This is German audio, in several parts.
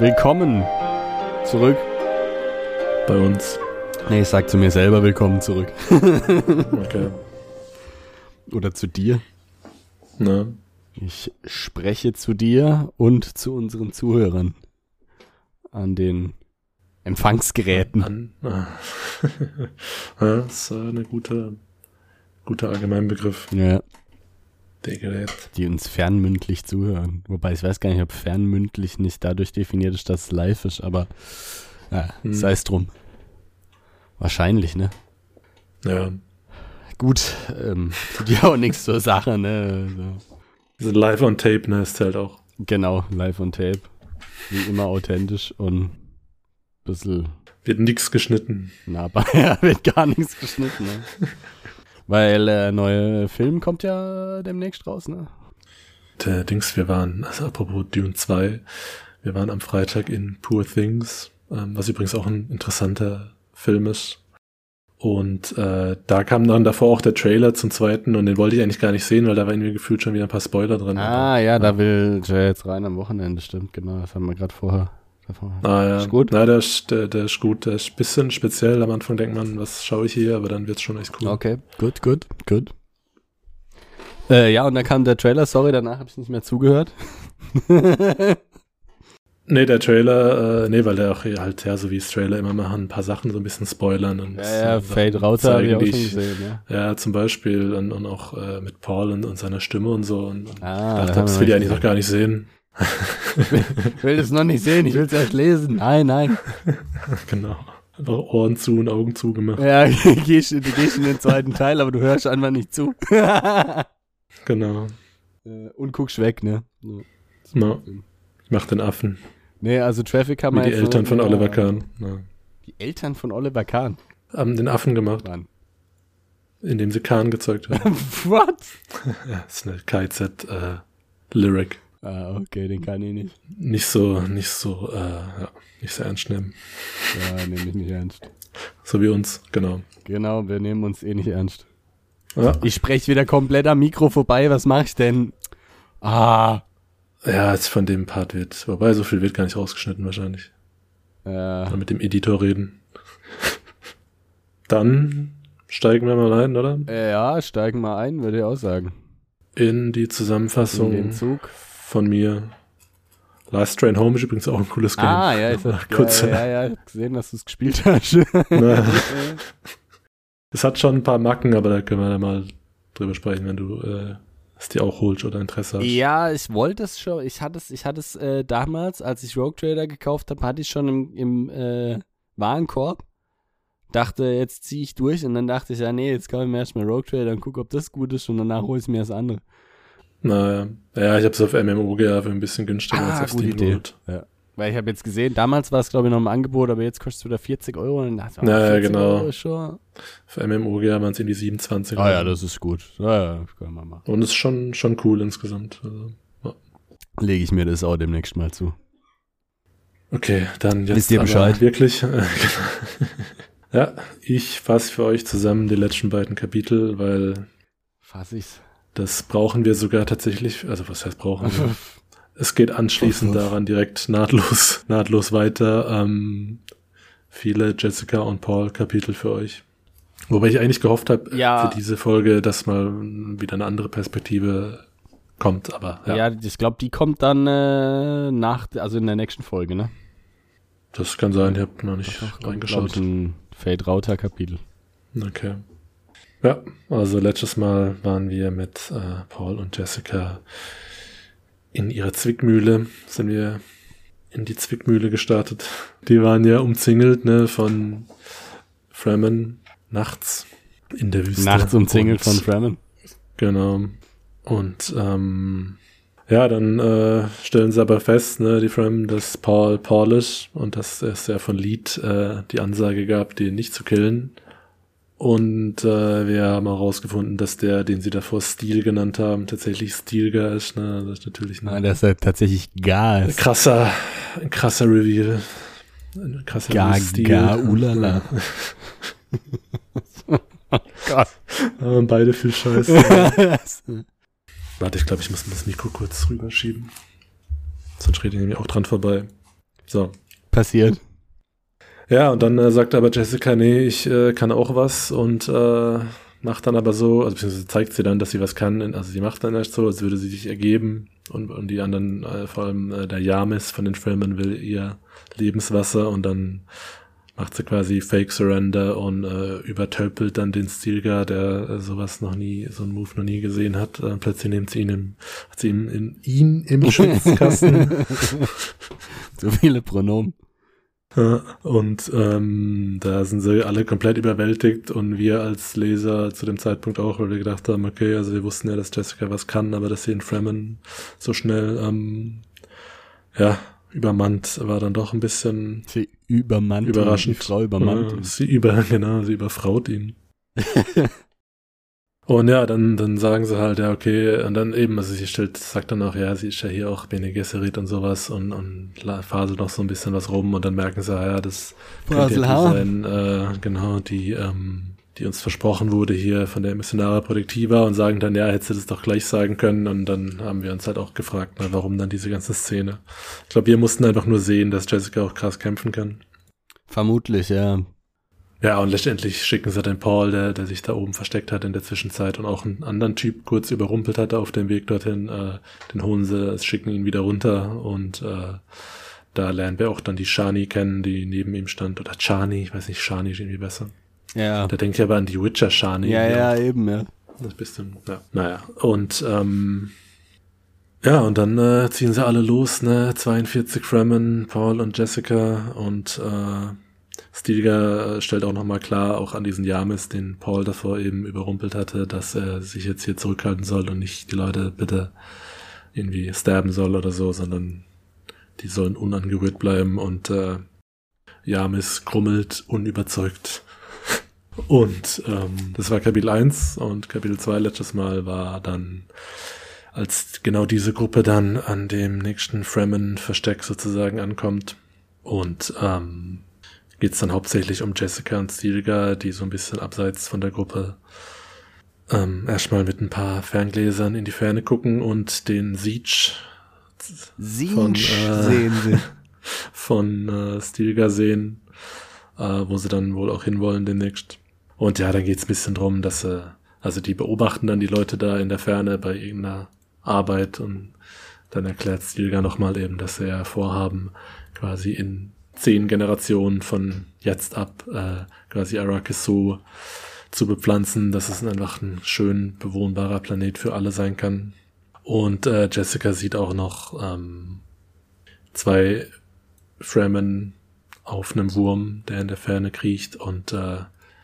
Willkommen zurück. bei uns. Nee, ich sag zu mir selber willkommen zurück. Okay. Oder zu dir. Ne? Ich spreche zu dir und zu unseren Zuhörern. An den Empfangsgeräten. An. Ja, das ist äh, eine gute, guter Allgemeinbegriff. Ja, Der Gerät. die uns fernmündlich zuhören. Wobei ich weiß gar nicht, ob fernmündlich nicht dadurch definiert ist, dass es live ist, aber ja, Hm. sei es drum. Wahrscheinlich, ne? Ja. Gut, ähm, tut ja auch nichts zur Sache, ne? Also, Diese Live on Tape, ne, ist halt auch. genau, live on tape. Wie immer authentisch und bisschen Wird nix geschnitten. nahbar. Ja, wird gar nichts geschnitten, ne? Weil der neue Film kommt ja demnächst raus, ne? Der Dings, wir waren, also apropos Dune 2, wir waren am Freitag in Poor Things, ähm, was übrigens auch ein interessanter Film ist. Und äh, da kam dann davor auch der Trailer zum zweiten und den wollte ich eigentlich gar nicht sehen, weil da war irgendwie gefühlt schon wieder ein paar Spoiler drin. Ah, ja, da will Jay jetzt rein am Wochenende, stimmt, genau. Das haben wir gerade vorher. Ah, ja. Ist gut? Na, der ist, der, der ist gut. Der ist ein bisschen speziell. Am Anfang denkt man, was schaue ich hier, aber dann wird's schon echt cool. Okay, gut, gut, gut. Äh, ja, und dann kam der Trailer, sorry, danach habe ich nicht mehr zugehört. Nee, der Trailer, äh, nee, weil der auch halt, ja, so wie es Trailer immer machen, ein paar Sachen so ein bisschen spoilern und ja, ja, Fade Rauter habe ich auch schon gesehen, ja. Ja, zum Beispiel und, und auch äh, mit Paul und, und seiner Stimme und so. Und, und Ah, dachte, das will ich eigentlich noch gar nicht sehen. Ich will das noch nicht sehen, ich will es erst lesen. Nein, nein. genau. Einfach Ohren zu und Augen zugemacht. Ja, du gehst, du gehst in den zweiten Teil, aber du hörst einfach nicht zu. Genau. Äh, und guckst weg, ne? So. Na, ich mach den Affen. Nee, also Traffic Wie man die Eltern von Oliver Kahn. Ja. Die Eltern von Oliver Kahn. Haben den Affen gemacht, Mann. indem sie Kahn gezeugt haben. What? ja, das ist eine KZ-Lyric. Ah, okay, den kann ich nicht. nicht so, nicht so, äh, ja, nicht so ernst nehmen. Ja, nehme ich nicht ernst. So wie uns, genau. Genau, wir nehmen uns eh nicht ernst. Ja, Ich spreche wieder komplett am Mikro vorbei, was mach ich denn? Ah. ja jetzt von dem Part wird, wobei so viel wird gar nicht rausgeschnitten wahrscheinlich. Äh, Mal mit dem Editor reden. Dann steigen wir mal ein, oder? ja, steigen mal ein, würde ich auch sagen. In die In Zusammenfassung den Zug. Von mir. Last Train Home ist übrigens auch ein cooles Game. Ah, ja, ich hab, Kurz, ja, ja, ja, hab gesehen, dass du es gespielt hast. Es hat schon ein paar Macken, aber da können wir dann mal drüber sprechen, wenn du äh, es dir auch holst oder Interesse hast. Ja, ich wollte es schon. Ich hatte es, ich hatte es äh, damals, als ich Rogue Trader gekauft habe, hatte ich schon im, im äh, Warenkorb. Dachte, jetzt ziehe ich durch und dann dachte ich, ja, nee, jetzt kaufe ich mir erstmal Rogue Trader und gucke, ob das gut ist und danach hole ich mir das andere. Naja. Ja, ich habe es auf MMOGA für ein bisschen günstiger Ah, als auf Steam Idee. geholt. Ja. Weil ich habe jetzt gesehen, damals war es, glaube ich, noch im Angebot, aber jetzt kostet es wieder 40 Euro. Und dachte ich, Ja, ja, 40 genau. Euro schon. Für MMOGA waren es irgendwie 27. Ah ja, das ist gut. Ja, ja, das können wir machen. Und ist schon, schon cool insgesamt. Also, ja. Lege ich mir das auch demnächst mal zu. Okay, dann jetzt Wisst ihr Bescheid? wirklich. ja, ich fasse für euch zusammen die letzten beiden Kapitel, weil Fass ich's. Das brauchen wir sogar tatsächlich. Also was heißt brauchen wir? Es geht anschließend daran direkt nahtlos, nahtlos weiter. Ähm, viele Jessica und Paul Kapitel für euch. Wobei ich eigentlich gehofft habe Ja. für diese Folge, dass mal wieder eine andere Perspektive kommt. Aber ja, Ja, ich glaube, die kommt dann äh, nach, also in der nächsten Folge, ne? das kann sein. Ich habe noch nicht Doch, reingeschaut. glaube ich, ein Fade-Router-Kapitel. Okay. Ja, also letztes Mal waren wir mit äh, Paul und Jessica in ihrer Zwickmühle, sind wir in die Zwickmühle gestartet. Die waren ja umzingelt, ne, von Fremen nachts in der Wüste. Nachts umzingelt Und- von Fremen. Genau. Und ähm, ja, dann äh, stellen sie aber fest, ne, die Fremen, dass Paul Paul ist und dass es ja von Lead äh, die Ansage gab, den nicht zu killen. Und äh, wir haben auch rausgefunden, dass der, den sie davor Steel genannt haben, tatsächlich Steelgar ist. Ne? Das ist natürlich Ah, ein das ist ja tatsächlich Gas. krasser, ein krasser Reveal. Ein krasser Ga, Stil. ga, ulala. Gott. Aber beide viel Scheiße. Warte, ich glaube, ich muss das Mikro kurz rüberschieben. Sonst rede ich nämlich auch dran vorbei. So. Passiert. Ja, und dann äh, sagt aber Jessica, nee, ich äh, kann auch was und äh, macht dann aber so, also beziehungsweise zeigt sie dann, dass sie was kann, also sie macht dann erst so, als würde sie sich ergeben und, und die anderen, äh, vor allem äh, der Yamis von den Filmen will ihr Lebenswasser und dann macht sie quasi Fake Surrender und äh, übertölpelt dann den Stilgar, der äh, sowas noch nie, so einen Move noch nie gesehen hat. Äh, plötzlich nimmt sie ihn im, hat sie ihn, in, ihn im Schwitzkasten. so viele Pronomen. Und ähm, da sind sie alle komplett überwältigt und wir als Leser zu dem Zeitpunkt auch, weil wir gedacht haben, okay, also wir wussten ja, dass Jessica was kann, aber dass sie in Fremen so schnell ähm, ja, übermannt war dann doch ein bisschen sie übermannt überraschend. Die Frau übermannt. Ja, sie über, genau, sie überfraut ihn. Und ja, dann, dann sagen sie halt, ja, okay, und dann eben, also sie stellt, sagt dann auch, ja, sie ist ja hier auch Bene Gesserit und sowas und, und faselt noch so ein bisschen was rum und dann merken sie, ja, das könnte ja die sein, äh, genau, die, ähm, die uns versprochen wurde hier von der Missionare Produktiva und sagen dann, ja, hätte sie das doch gleich sagen können und dann haben wir uns halt auch gefragt, na, warum dann diese ganze Szene. Ich glaube, wir mussten einfach nur sehen, dass Jessica auch krass kämpfen kann. Vermutlich, ja. Ja, und letztendlich schicken sie den Paul, der, der sich da oben versteckt hat in der Zwischenzeit und auch einen anderen Typ kurz überrumpelt hatte auf dem Weg dorthin, äh, den holen sie, schicken ihn wieder runter und äh, da lernen wir auch dann die Shani kennen, die neben ihm stand. Oder Chani, ich weiß nicht, Shani ist irgendwie besser. Ja. Da denke ich aber an die Witcher Shani. Ja, ja, ja, eben, ja. Das bisschen, ja. Naja, und ähm, ja, und dann äh, ziehen sie alle los, ne? 42 Fremen, Paul und Jessica und äh, Stilgar äh, stellt auch nochmal klar, auch an diesen Yamis, den Paul davor eben überrumpelt hatte, dass er sich jetzt hier zurückhalten soll und nicht die Leute bitte irgendwie sterben soll oder so, sondern die sollen unangerührt bleiben und äh, Yamis grummelt unüberzeugt. Und ähm, das war Kapitel 1 und Kapitel 2 letztes Mal war dann, als genau diese Gruppe dann an dem nächsten Fremen-Versteck sozusagen ankommt. Und ähm, geht es dann hauptsächlich um Jessica und Stilgar, die so ein bisschen abseits von der Gruppe ähm, erstmal mit ein paar Ferngläsern in die Ferne gucken und den Siege von, äh, sehen sie. von äh, Stilgar sehen, äh, wo sie dann wohl auch hinwollen demnächst. Und ja, dann geht's ein bisschen drum, dass sie, also die beobachten dann die Leute da in der Ferne bei irgendeiner Arbeit und dann erklärt Stilgar nochmal eben, dass sie ja vorhaben, quasi in zehn Generationen von jetzt ab äh, quasi Arrakis so zu bepflanzen, dass es einfach ein schön bewohnbarer Planet für alle sein kann. Und äh, Jessica sieht auch noch ähm, zwei Fremen auf einem Wurm, der in der Ferne kriecht und äh,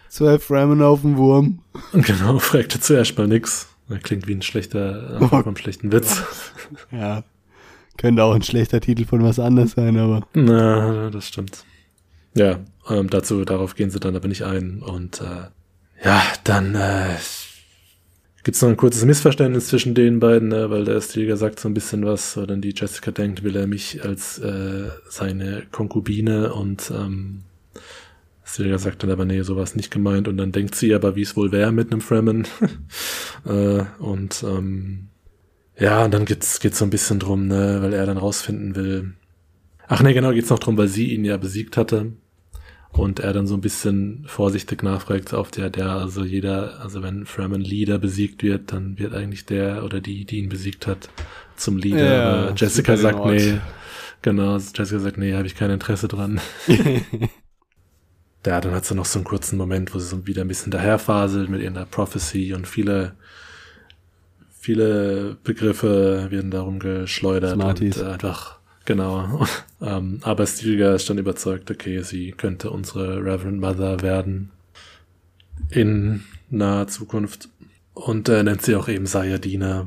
zwei Fremen auf dem Wurm. Genau, fragte zuerst mal nix. klingt wie ein schlechter, oh. ein schlechten Witz. Ja. Könnte auch ein schlechter Titel von was anderes sein, aber. Na, das stimmt. Ja, ähm, dazu, darauf gehen sie dann aber nicht ein. Und äh, ja, dann äh, gibt noch ein kurzes Missverständnis zwischen den beiden, äh, weil der Stilger sagt so ein bisschen was, dann die Jessica denkt, will er mich als äh, seine Konkubine und ähm, Stilger sagt dann aber, nee, sowas nicht gemeint. Und dann denkt sie aber, wie es wohl wäre mit einem Fremen. äh, und ähm, ja, und dann geht's, geht's so ein bisschen drum, ne, weil er dann rausfinden will. Ach ne, genau, geht's noch drum, weil sie ihn ja besiegt hatte. Und er dann so ein bisschen vorsichtig nachfragt auf der, der, also jeder, also wenn Fremen Leader besiegt wird, dann wird eigentlich der oder die, die ihn besiegt hat, zum Leader. Ja, Aber Jessica sagt, nee, genau, Jessica sagt, nee, habe ich kein Interesse dran. ja, dann hat sie noch so einen kurzen Moment, wo sie so wieder ein bisschen daherfaselt mit ihrer Prophecy und viele viele Begriffe werden darum geschleudert Smarties. und äh, einfach genau. ähm, aber Stilgar ist dann überzeugt, okay, sie könnte unsere Reverend Mother werden in naher Zukunft und äh, nennt sie auch eben Sayadina.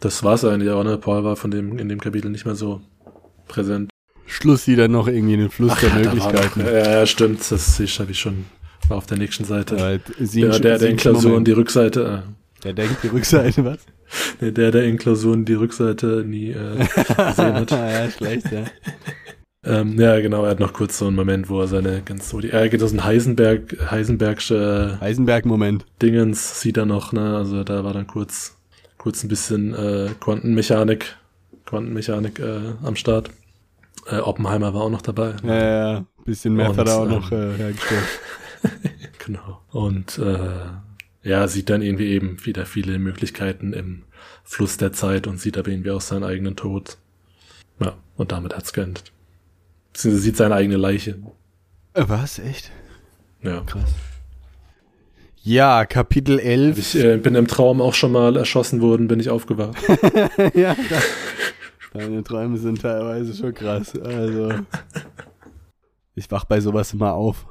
Das war's eigentlich auch, ne? Paul war von dem in dem Kapitel nicht mehr so präsent. Schluss sie dann noch irgendwie in den Fluss Ach, der ja, Möglichkeiten. Noch, ja, ja, stimmt. Das habe ich schon war auf der nächsten Seite. Ja, der, der, der in Klausuren die Rückseite. Äh, der denkt die Rückseite, was? Der, der, der in Klausuren die Rückseite nie äh, gesehen hat. ja, schlecht, ja. ähm, ja, genau, er hat noch kurz so einen Moment, wo er seine ganz so, die, er geht aus dem Heisenberg, Heisenbergsche Heisenberg-Moment. Dingens sieht er noch, ne, also da war dann kurz, kurz ein bisschen äh, Quantenmechanik, Quantenmechanik äh, am Start. Äh, Oppenheimer war auch noch dabei. Ja, ja, ja. bisschen mehr Und, hat er auch ähm, noch äh, hergestellt. Genau. Und äh, ja, sieht dann irgendwie eben wieder viele Möglichkeiten im Fluss der Zeit und sieht aber irgendwie auch seinen eigenen Tod. Ja, und damit hat's geendet. Beziehungsweise sieht seine eigene Leiche. Äh, Was? Echt? Ja. Krass. Ja, Kapitel 11. Ich äh, bin im Traum auch schon mal erschossen worden, bin ich aufgewacht. ja, das, deine Träume sind teilweise schon krass. Also, ich wach bei sowas immer auf.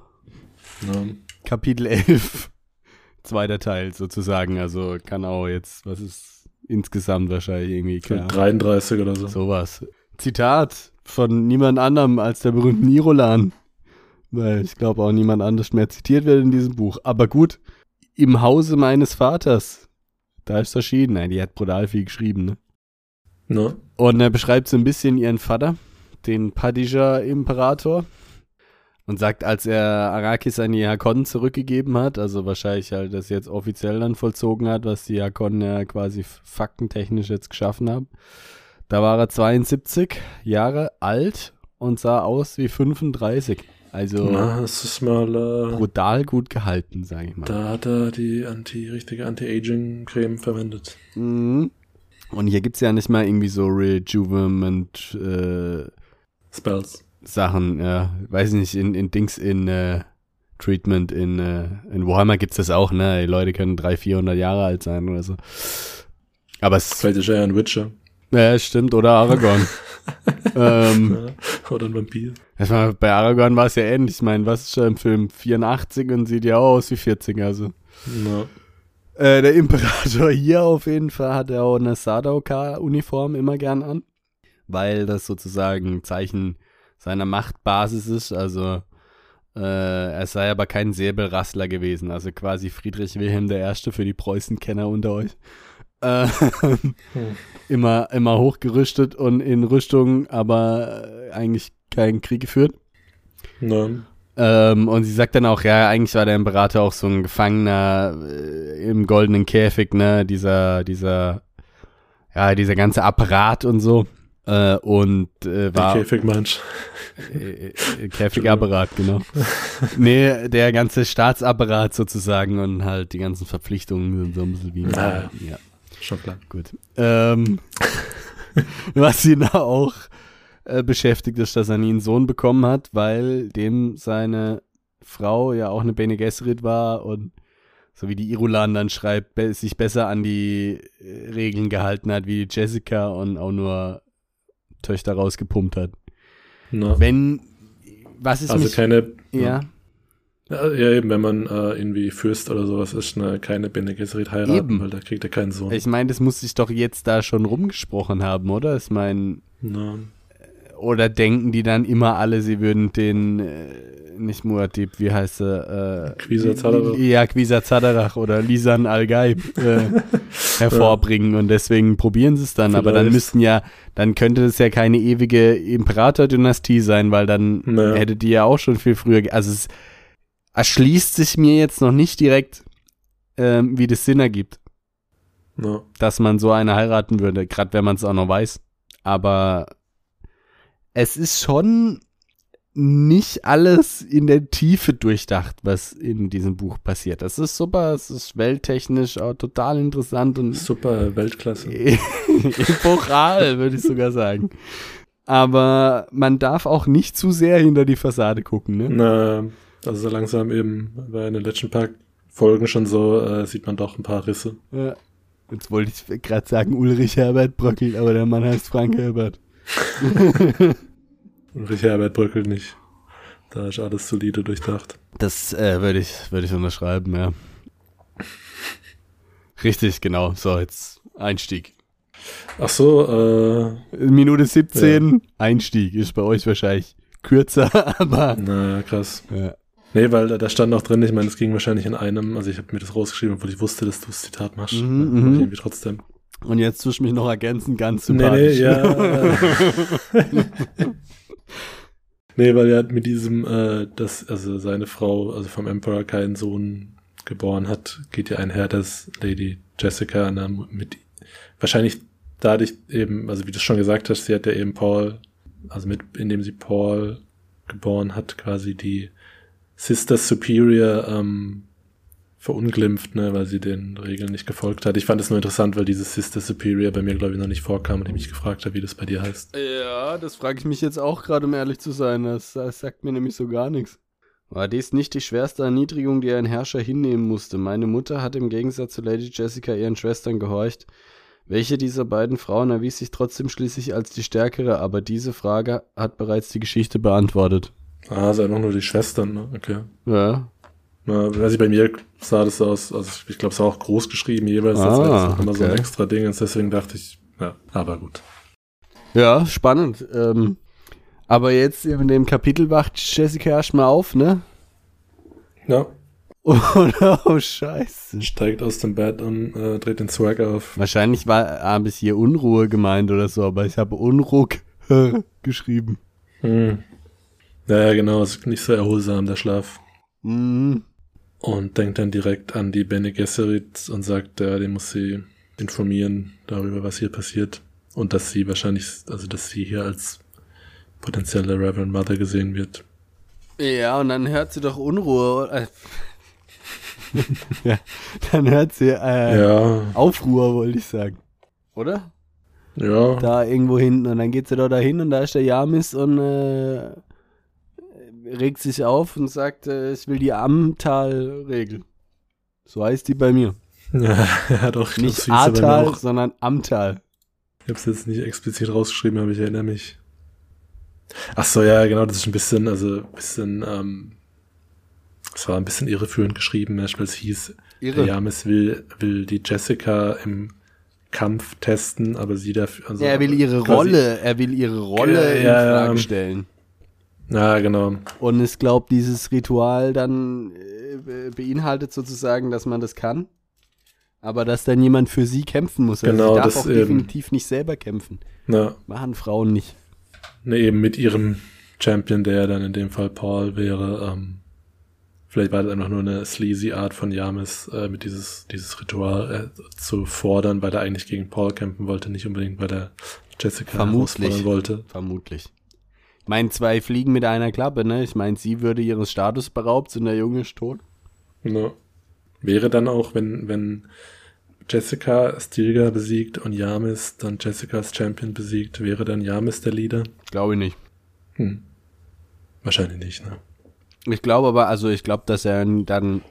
Ja. Kapitel 11. Zweiter Teil sozusagen. Also kann auch jetzt, was ist insgesamt wahrscheinlich irgendwie klar. 33 oder so. Sowas. Zitat von niemand anderem als der berühmten Irolan. Weil ich glaube auch niemand anders mehr zitiert wird in diesem Buch. Aber gut, im Hause meines Vaters. Da ist erschienen. Nein, die hat brutal viel geschrieben, ne? Ne? Und er beschreibt so ein bisschen ihren Vater, den Padischer Imperator. Und sagt, als er Arrakis an die Hakonnen zurückgegeben hat, also wahrscheinlich halt das jetzt offiziell dann vollzogen hat, was die Hakonnen ja quasi faktentechnisch jetzt geschaffen haben, da war er 72 Jahre alt und sah aus wie 35. Also Na, es ist mal, äh, brutal gut gehalten, sage ich mal. da hat er die anti, richtige Anti-Aging-Creme verwendet. Mhm. Und hier gibt's ja nicht mal irgendwie so Rejuvenament äh, Spells. Sachen, ja, weiß nicht, in, in Dings, in äh, Treatment, in, äh, in Warhammer gibt's das auch, ne? Die Leute können 300, 400 Jahre alt sein oder so. Aber es, er ja ein Witcher. ja, stimmt, oder Aragorn. ähm, Ja. Oder ein Vampir. war, bei Aragorn war es ja ähnlich. Ich meine, was ist schon im Film? 84 und sieht ja auch aus wie 40, also. Ja. Äh, der Imperator hier auf jeden Fall hat er auch eine Sadauka-Uniform immer gern an, weil das sozusagen Zeichen seiner Machtbasis ist. Also äh, er sei aber kein Säbelrassler gewesen, also quasi Friedrich Wilhelm I. für die Preußenkenner unter euch. Äh, immer, immer hochgerüstet und in Rüstung, aber eigentlich keinen Krieg geführt. Ne? Ähm, und sie sagt dann auch, ja, eigentlich war der Imperator auch so ein Gefangener äh, im goldenen Käfig, ne, dieser, dieser, ja, dieser ganze Apparat und so. Äh, und äh, Der war Käfigmensch. äh, äh, Käfigapparat, genau. nee, der ganze Staatsapparat sozusagen und halt die ganzen Verpflichtungen sind so ein bisschen wie Ah. ja, Schon klar. gut. Ähm, was ihn auch äh, beschäftigt ist, dass er nie einen Sohn bekommen hat, weil dem seine Frau ja auch eine Bene Gesserit war und so wie die Irulan dann schreibt, be sich besser an die äh, Regeln gehalten hat wie Jessica und auch nur Töchter rausgepumpt hat. Na. Wenn, was ist Also mich, keine. ja, Ja, eben, wenn man äh, irgendwie Fürst oder sowas ist, ne, keine Bene Gesserit heiraten, Eben. weil da kriegt er keinen Sohn. ich meine, das muss sich doch jetzt da schon rumgesprochen haben, oder? Ich meine, Na, Oder denken die dann immer alle, sie würden den, äh, nicht Muad'Dib, wie heißt er? Äh, Quisa Zadarach. Ja, Quisa Zadarach oder Lisan Al-Gaib äh, hervorbringen und deswegen probieren sie es dann. Aber dann Vielleicht. müssten ja, dann könnte es ja keine ewige Imperator-Dynastie sein, weil dann Naja. hätte die ja auch schon viel früher, also es erschließt sich mir jetzt noch nicht direkt, ähm, wie das Sinn ergibt na. dass man so eine heiraten würde, gerade wenn man es auch noch weiß. Aber es ist schon nicht alles in der Tiefe durchdacht, was in diesem Buch passiert. Das ist super, es ist welttechnisch auch total interessant und Super Weltklasse. epochal, würde ich sogar sagen. Aber man darf auch nicht zu sehr hinter die Fassade gucken, ne? Na, also so langsam eben, weil in den letzten paar Folgen schon so, äh, sieht man doch ein paar Risse. Ja. Jetzt wollte ich gerade sagen Ulrich Herbert Bröckel, aber der Mann heißt Frank Herbert. Ulrich Herbert bröckelt nicht. Da ist alles solide durchdacht. Das äh, würde ich, würde ich unterschreiben, ja. Richtig, genau. So, jetzt Einstieg. Ach so, äh, Minute 17, Einstieg. Ist bei euch wahrscheinlich kürzer, aber. na krass. Ja. Nee, weil da, da stand auch drin, ich meine, es ging wahrscheinlich in einem, also ich habe mir das rausgeschrieben, obwohl ich wusste, dass du das Zitat machst. Mhm, Mach mhm. irgendwie trotzdem. Und jetzt tust du mich noch ergänzen, ganz Nee, sympathisch. nee, ja. nee, weil er mit diesem, äh, dass, also seine Frau, also vom Emperor keinen Sohn geboren hat, geht ja einher, dass Lady Jessica na, mit wahrscheinlich dadurch eben, also wie du schon gesagt hast, sie hat ja eben Paul also mit, indem sie Paul geboren hat, quasi die Sister Superior ähm, verunglimpft, ne, weil sie den Regeln nicht gefolgt hat. Ich fand es nur interessant, weil dieses Sister Superior bei mir, glaube ich, noch nicht vorkam und ich mich gefragt habe, wie das bei dir heißt. Ja, das frage ich mich jetzt auch gerade, um ehrlich zu sein. Das, das sagt mir nämlich so gar nichts. War dies nicht die schwerste Erniedrigung, die ein Herrscher hinnehmen musste? Meine Mutter hat im Gegensatz zu Lady Jessica ihren Schwestern gehorcht. Welche dieser beiden Frauen erwies sich trotzdem schließlich als die stärkere, aber diese Frage hat bereits die Geschichte beantwortet. Ah, ist einfach nur die Schwestern, ne? Okay. Ja. Na, also bei mir sah das aus, also ich glaube, es war auch groß geschrieben jeweils, das Ah, war jetzt immer so ein extra Ding, und deswegen dachte ich, ja, aber gut. Ja, spannend. Ähm, aber jetzt in dem Kapitel wacht Jessica erstmal auf, ne? Ja, Oder? Oh, scheiße. steigt aus dem Bett und äh, dreht den Swag auf. Wahrscheinlich war habe ich hier Unruhe gemeint oder so, aber ich habe Unruck geschrieben. Hm. Ja, ja, genau, ist nicht so erholsam, der Schlaf. Mhm. Und denkt dann direkt an die Bene Gesserit und sagt, ja, den muss sie informieren darüber, was hier passiert. Und dass sie wahrscheinlich, also dass sie hier als potenzielle Reverend Mother gesehen wird. Ja, und dann hört sie doch Unruhe. Ja, dann hört sie äh, Ja, Aufruhr, wollte ich sagen. Oder? ja. Da irgendwo hinten. Und dann geht sie doch dahin und da ist der Jamis und äh, regt sich auf und sagt, äh, ich will die Amtal-Regel. So heißt die bei mir. Ja, ja doch. Nicht Atal, sondern Amtal. Ich habe es jetzt nicht explizit rausgeschrieben, aber ich erinnere mich. Ach so, ja, genau, das ist ein bisschen, also ein bisschen, ähm, es war ein bisschen irreführend geschrieben, es hieß, der Irre. Jamis will, will die Jessica im Kampf testen, aber sie dafür, also Ja, er will ihre Rolle, er will ihre Rolle Ja, in Frage ja. stellen. Ja, genau. Und es glaubt, dieses Ritual dann äh, be- beinhaltet sozusagen, dass man das kann. Aber dass dann jemand für sie kämpfen muss. Also Genau, sie darf das auch eben. definitiv nicht selber kämpfen. Na, Machen Frauen nicht. ne, eben mit ihrem Champion, der dann in dem Fall Paul wäre, ähm, vielleicht war das einfach nur eine sleazy Art von Jamis, äh, mit dieses, dieses Ritual äh, zu fordern, weil er eigentlich gegen Paul kämpfen wollte, nicht unbedingt, weil er Jessica Vermutlich. herausfordern wollte. Vermutlich. Meine, zwei Fliegen mit einer Klappe, ne? Ich meine, sie würde ihres Status beraubt und der Junge ist tot. Ja. Wäre dann auch, wenn, wenn Jessica Stilgar besiegt und Jamis dann Jessicas Champion besiegt, wäre dann Jamis der Leader? Glaube ich nicht. Hm. Wahrscheinlich nicht, ne? Ich glaube aber, also ich glaube, dass er dann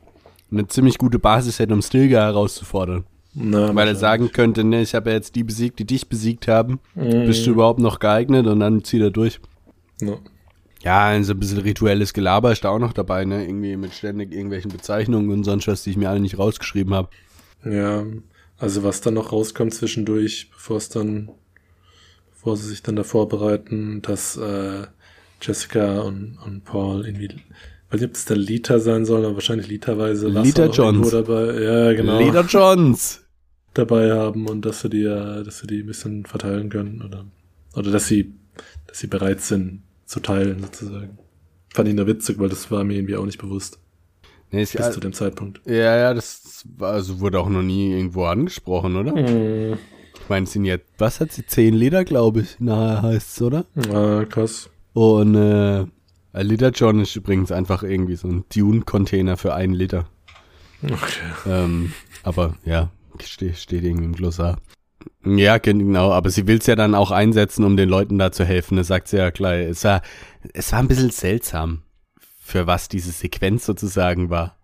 eine ziemlich gute Basis hätte, um Stilgar herauszufordern. Na, Weil er sagen könnte, ne, ich habe ja jetzt die besiegt, die dich besiegt haben. Mhm. Bist du überhaupt noch geeignet? Und dann zieht er durch. Ja. Ja, so ein bisschen rituelles Gelaber ist da auch noch dabei, ne? Irgendwie mit ständig irgendwelchen Bezeichnungen und sonst was, die ich mir alle nicht rausgeschrieben habe. Ja, also was dann noch rauskommt zwischendurch, bevor es dann, bevor sie sich dann da vorbereiten, dass äh, Jessica und, und Paul irgendwie, weiß nicht, ob es dann Lita sein soll, aber wahrscheinlich literweise Lita noch irgendwo Johns. dabei, ja genau, Leder Johns! dabei haben und dass sie die, äh, dass sie die ein bisschen verteilen können oder, oder dass sie, dass sie bereit sind zu teilen sozusagen. Fand ich nur witzig, weil das war mir irgendwie auch nicht bewusst Nee, ist, bis zu dem Zeitpunkt. ja, ja, das war, also wurde auch noch nie irgendwo angesprochen, oder? Mhm. Ich meine, es sind jetzt, was hat sie? Zehn Liter, glaube ich, nachher heißt es, oder? Ah, krass. Und äh, ein Liter John ist übrigens einfach irgendwie so ein Dune-Container für einen Liter. Okay. Ähm, aber ja, steht, steht irgendwie im Glossar. Ja, genau, aber sie will es ja dann auch einsetzen, um den Leuten da zu helfen. Das sagt sie ja gleich. Es war, es war ein bisschen seltsam, für was diese Sequenz sozusagen war.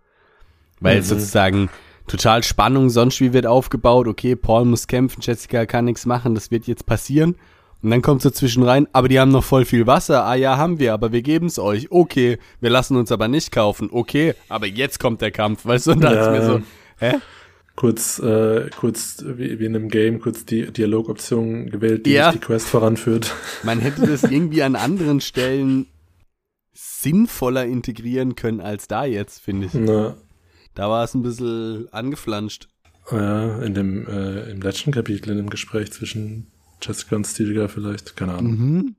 Weil Mhm. sozusagen total Spannung, sonst wie wird aufgebaut, okay, Paul muss kämpfen, Jessica kann nichts machen, das wird jetzt passieren. Und dann kommt so zwischen rein, aber die haben noch voll viel Wasser. Ah ja, haben wir, aber wir geben's euch. Okay, wir lassen uns aber nicht kaufen. Okay, aber jetzt kommt der Kampf, weißt du? Und da Ja. ist mir so, hä? Kurz, äh, kurz wie, wie in einem Game, kurz die Dialogoption gewählt, die Ja. nicht die Quest voranführt. Man hätte das irgendwie an anderen Stellen sinnvoller integrieren können als da jetzt, finde ich. Na, Da war es ein bisschen angeflanscht. ja, in dem, äh, im letzten Kapitel, in dem Gespräch zwischen Jessica und Stilgar vielleicht, keine Ahnung. Mhm.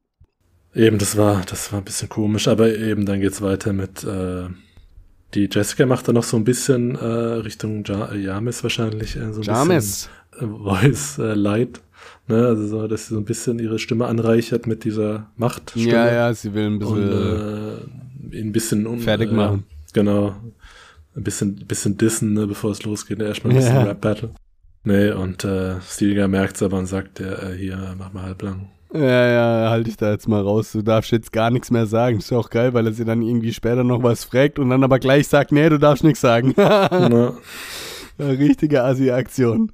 Eben, das war, das war ein bisschen komisch, aber eben dann geht's weiter mit, äh, die Jessica macht dann noch so ein bisschen äh, Richtung ja Jamis wahrscheinlich, äh, so ein James. bisschen äh, Voice äh, Light. Ne, also so, dass sie so ein bisschen ihre Stimme anreichert mit dieser Machtstimme. Ja, ja, sie will ein bisschen und, äh, ein bisschen un, fertig machen. Genau. Ein bisschen, bisschen dissen, ne, bevor es losgeht. Erstmal ein bisschen Ja. Rap-Battle. Nee, und äh, Stilgar merkt's aber und sagt, ja, äh, hier, mach mal halblang. Ja, ja, halte ich da jetzt mal raus. Du darfst jetzt gar nichts mehr sagen. Ist ja auch geil, weil er sie dann irgendwie später noch was fragt und dann aber gleich sagt, nee, du darfst nichts sagen. Na, Richtige Assi-Aktion.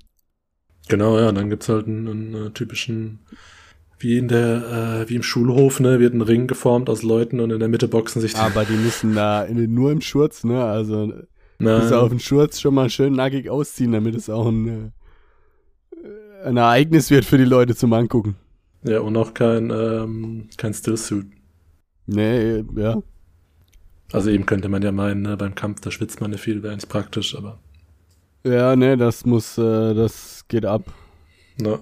genau, ja, und dann gibt's halt einen, einen äh, typischen, wie in der, äh, wie im Schulhof, ne, wird ein Ring geformt aus Leuten und in der Mitte boxen sich die. Aber die müssen da in, nur im Schurz, ne? Also bis auf den Schurz schon mal schön nackig ausziehen, damit es auch ein, äh, ein Ereignis wird für die Leute zum Angucken. Ja, und auch kein, ähm, kein Stillsuit. Nee, ja. Also eben könnte man ja meinen, ne, beim Kampf, da schwitzt man ja viel, wäre eigentlich praktisch, aber Ja, nee, das muss, äh, das geht ab. na.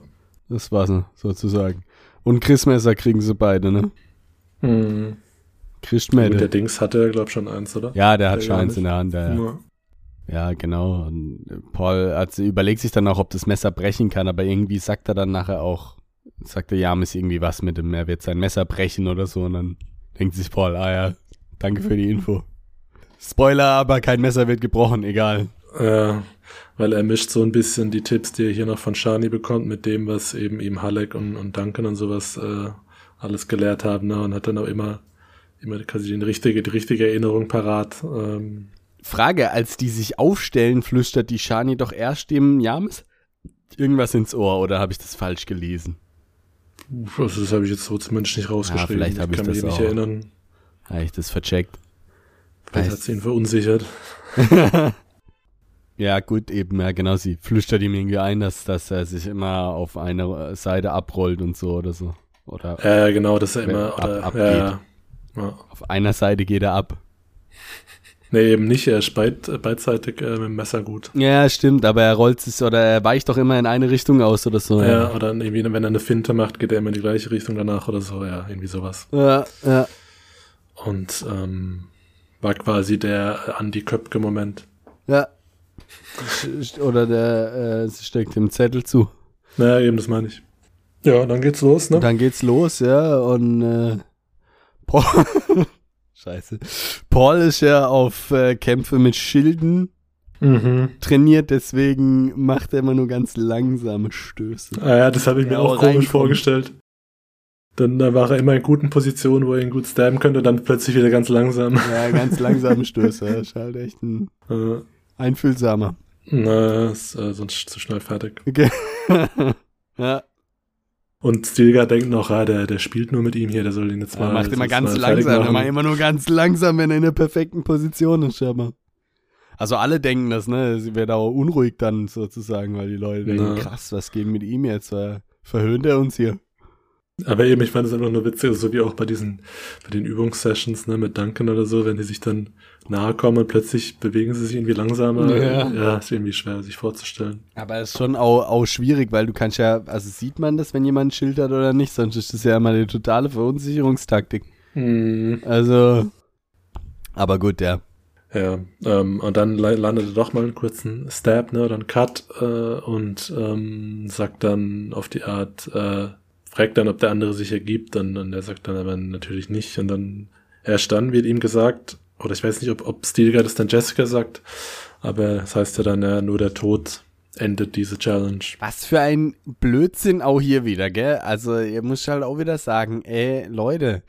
Das war's, ne, sozusagen. Und Christmesser kriegen sie beide, ne? Hm. Gut, der. Dings hatte er, glaube ich, schon eins, oder? Ja, der hat Der schon eins in der Hand, ja. ja. Ja. Genau. Und Paul hat, überlegt sich dann auch, ob das Messer brechen kann, aber irgendwie sagt er dann nachher auch, sagt der James irgendwie was mit dem, er wird sein Messer brechen oder so und dann denkt sich Paul, ah ja, danke für die Info. Spoiler, aber kein Messer wird gebrochen, egal. Ja, weil er mischt so ein bisschen die Tipps, die er hier noch von Shani bekommt, mit dem, was eben ihm Halleck und, und Duncan und sowas äh, alles gelehrt haben, ne? Und hat dann auch immer, immer quasi die richtige, die richtige Erinnerung parat. Ähm, Frage, als die sich aufstellen, flüstert die Shani doch erst dem James irgendwas ins Ohr oder habe ich das falsch gelesen? Also das habe ich jetzt so zumindest nicht rausgeschrieben. vielleicht habe ich kann mich das nicht erinnern. Habe ich das vercheckt? Vielleicht hat sie ihn verunsichert. Ja, gut, eben, ja, genau. Sie flüstert ihm irgendwie ein, dass, dass er sich immer auf eine Seite abrollt und so oder so. Oder Ja, genau, dass er immer, Ab- abgeht. ja, ja. ja. auf einer Seite geht er ab. Nee, eben nicht, er beid, beidseitig äh, mit dem Messer gut. Ja, stimmt, aber er rollt sich oder er weicht doch immer in eine Richtung aus oder so. Ja, oder irgendwie, wenn er eine Finte macht, geht er immer in die gleiche Richtung danach oder so, ja, irgendwie sowas. ja. ja. Und ähm, war quasi der Andy Köpke-Moment. ja. Oder der äh, sie steckt dem Zettel zu. Naja, eben, das meine ich. Ja, dann geht's los, ne? Dann geht's los, ja, und äh, Paul, Scheiße. Paul ist ja auf äh, Kämpfe mit Schilden Mhm. trainiert, deswegen macht er immer nur ganz langsame Stöße. Ah ja, das habe ich mir Ja, auch komisch reinkommen. vorgestellt. Dann da war er immer in guten Positionen, wo er ihn gut stabben könnte, und dann plötzlich wieder ganz langsam. Ja, ganz langsame Stöße. Er ist halt echt ein Äh, einfühlsamer. na, ist äh, sonst zu schnell fertig. Okay. ja, Und Stilgar denkt noch, ah, der, der spielt nur mit ihm hier, der soll ihn jetzt er mal. macht immer ganz mal langsam. Er macht immer nur ganz langsam, wenn er in der perfekten Position ist, scheinbar. Also alle denken das, ne? Sie wird auch unruhig dann sozusagen, weil die Leute denken, Na. krass, was geht mit ihm jetzt? Verhöhnt er uns hier? Aber eben, ich fand es einfach nur witzig, so wie auch bei diesen, bei den Übungssessions, ne, mit Duncan oder so, wenn die sich dann nahe kommen und plötzlich bewegen sie sich irgendwie langsamer. Ja. ja ist irgendwie schwer, sich vorzustellen. Aber es ist schon auch, auch schwierig, weil du kannst ja, also sieht man das, wenn jemand schildert oder nicht, sonst ist das ja immer eine totale Verunsicherungstaktik. Mhm. Also, aber gut, ja. Ja, ähm, und dann la- landet er doch mal einen kurzen Stab, ne, oder einen Cut, äh, und ähm, sagt dann auf die Art, äh, fragt dann, ob der andere sich ergibt, dann, und er sagt dann aber natürlich nicht, und dann erst dann wird ihm gesagt, oder ich weiß nicht, ob, ob Stilgar das dann Jessica sagt, aber das heißt ja dann, ja, nur der Tod endet diese Challenge. Was für ein Blödsinn auch hier wieder, gell? Also, ihr müsst halt auch wieder sagen, ey, Leute,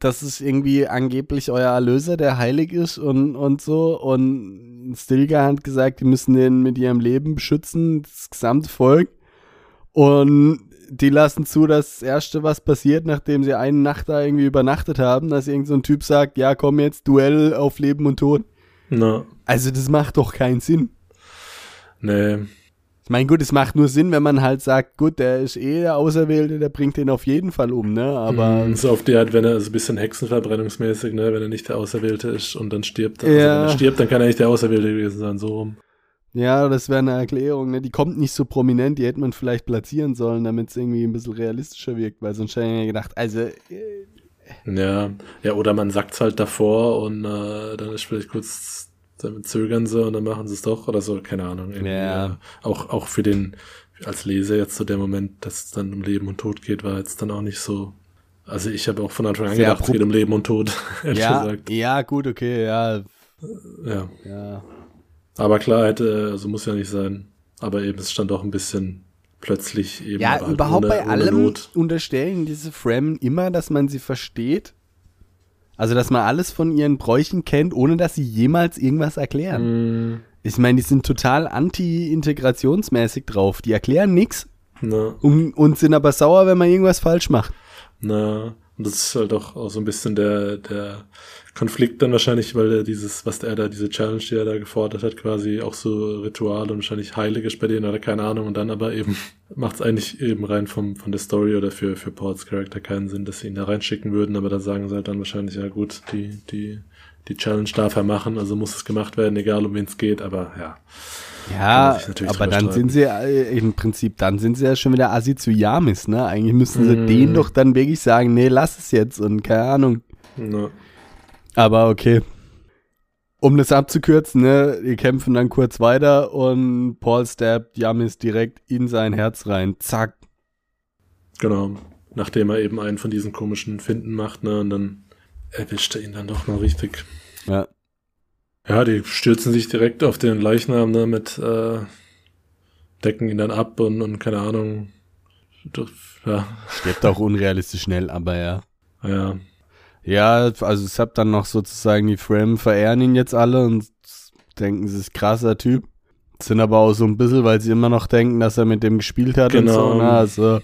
das ist irgendwie angeblich euer Erlöser, der heilig ist und, und so. Und Stilgar hat gesagt, die müssen den mit ihrem Leben beschützen, das gesamte Volk. Und die lassen zu, dass das Erste, was passiert, nachdem sie eine Nacht da irgendwie übernachtet haben, dass irgend so ein Typ sagt, ja, komm jetzt, Duell auf Leben und Tod. Na, Also, das macht doch keinen Sinn. nee, Ich meine, gut, es macht nur Sinn, wenn man halt sagt, gut, der ist eh der Auserwählte, der bringt den auf jeden Fall um, ne? Aber Mm, so auf die Art, wenn er so ein bisschen Hexenverbrennungsmäßig, ne, wenn er nicht der Auserwählte ist und dann stirbt. Also Ja. wenn er stirbt, dann kann er nicht der Auserwählte gewesen sein, so rum. Ja, das wäre eine Erklärung, ne? Die kommt nicht so prominent, die hätte man vielleicht platzieren sollen, damit es irgendwie ein bisschen realistischer wirkt, weil sonst hätte ich mir gedacht, also, äh, Ja, ja, oder man sagt's halt davor und äh, dann ist vielleicht kurz, dann zögern sie und dann machen sie es doch oder so, keine Ahnung. Ja. äh, Auch, auch für den, als Leser jetzt so der Moment, dass es dann um Leben und Tod geht, war jetzt dann auch nicht so. Also ich habe auch von Anfang an gedacht, es geht um Leben und Tod, ehrlich ja, gesagt. ja, gut, okay, ja, Ja. ja. Aber klar, hätte, also muss ja nicht sein. Aber eben, es stand auch ein bisschen plötzlich eben. Ja, halt überhaupt ohne, bei allem unterstellen diese Fremen immer, dass man sie versteht. Also, dass man alles von ihren Bräuchen kennt, ohne dass sie jemals irgendwas erklären. Mm, Ich meine, die sind total anti-integrationsmäßig drauf. Die erklären nichts und, und sind aber sauer, wenn man irgendwas falsch macht. na. Und das ist halt auch, auch so ein bisschen der, der Konflikt dann wahrscheinlich, weil er dieses, was er da, diese Challenge, die er da gefordert hat, quasi auch so Ritual und wahrscheinlich heilig ist bei denen oder keine Ahnung. Und dann aber eben macht es eigentlich eben rein vom, von der Story oder für, für Pauls Charakter keinen Sinn, dass sie ihn da reinschicken würden. Aber da sagen sie halt dann wahrscheinlich, ja gut, die, die, die Challenge darf er machen, also muss es gemacht werden, egal um wen es geht. Aber ja, Ja, aber dann streiten. sind sie äh, im Prinzip, dann sind sie ja schon wieder Assi zu Yamis, ne? Eigentlich müssten sie Mm. denen doch dann wirklich sagen, nee, lass es jetzt und keine Ahnung. na, Aber okay. Um das abzukürzen, ne, die kämpfen dann kurz weiter und Paul stabbt Yamis direkt in sein Herz rein. Zack. genau. Nachdem er eben einen von diesen komischen Finden macht, ne, und dann erwischt er ihn dann doch mal richtig. Ja. Ja, die stürzen sich direkt auf den Leichnam, ne, mit, äh, decken ihn dann ab und, und keine Ahnung. Doch, Ja, Stirbt auch unrealistisch schnell, aber ja. ja. Ja, also es habt dann noch sozusagen die Frame verehren ihn jetzt alle und denken, es ist krasser Typ. Sind aber auch so ein bisschen, weil sie immer noch denken, dass er mit dem gespielt hat und Genau. so. Ne? Also,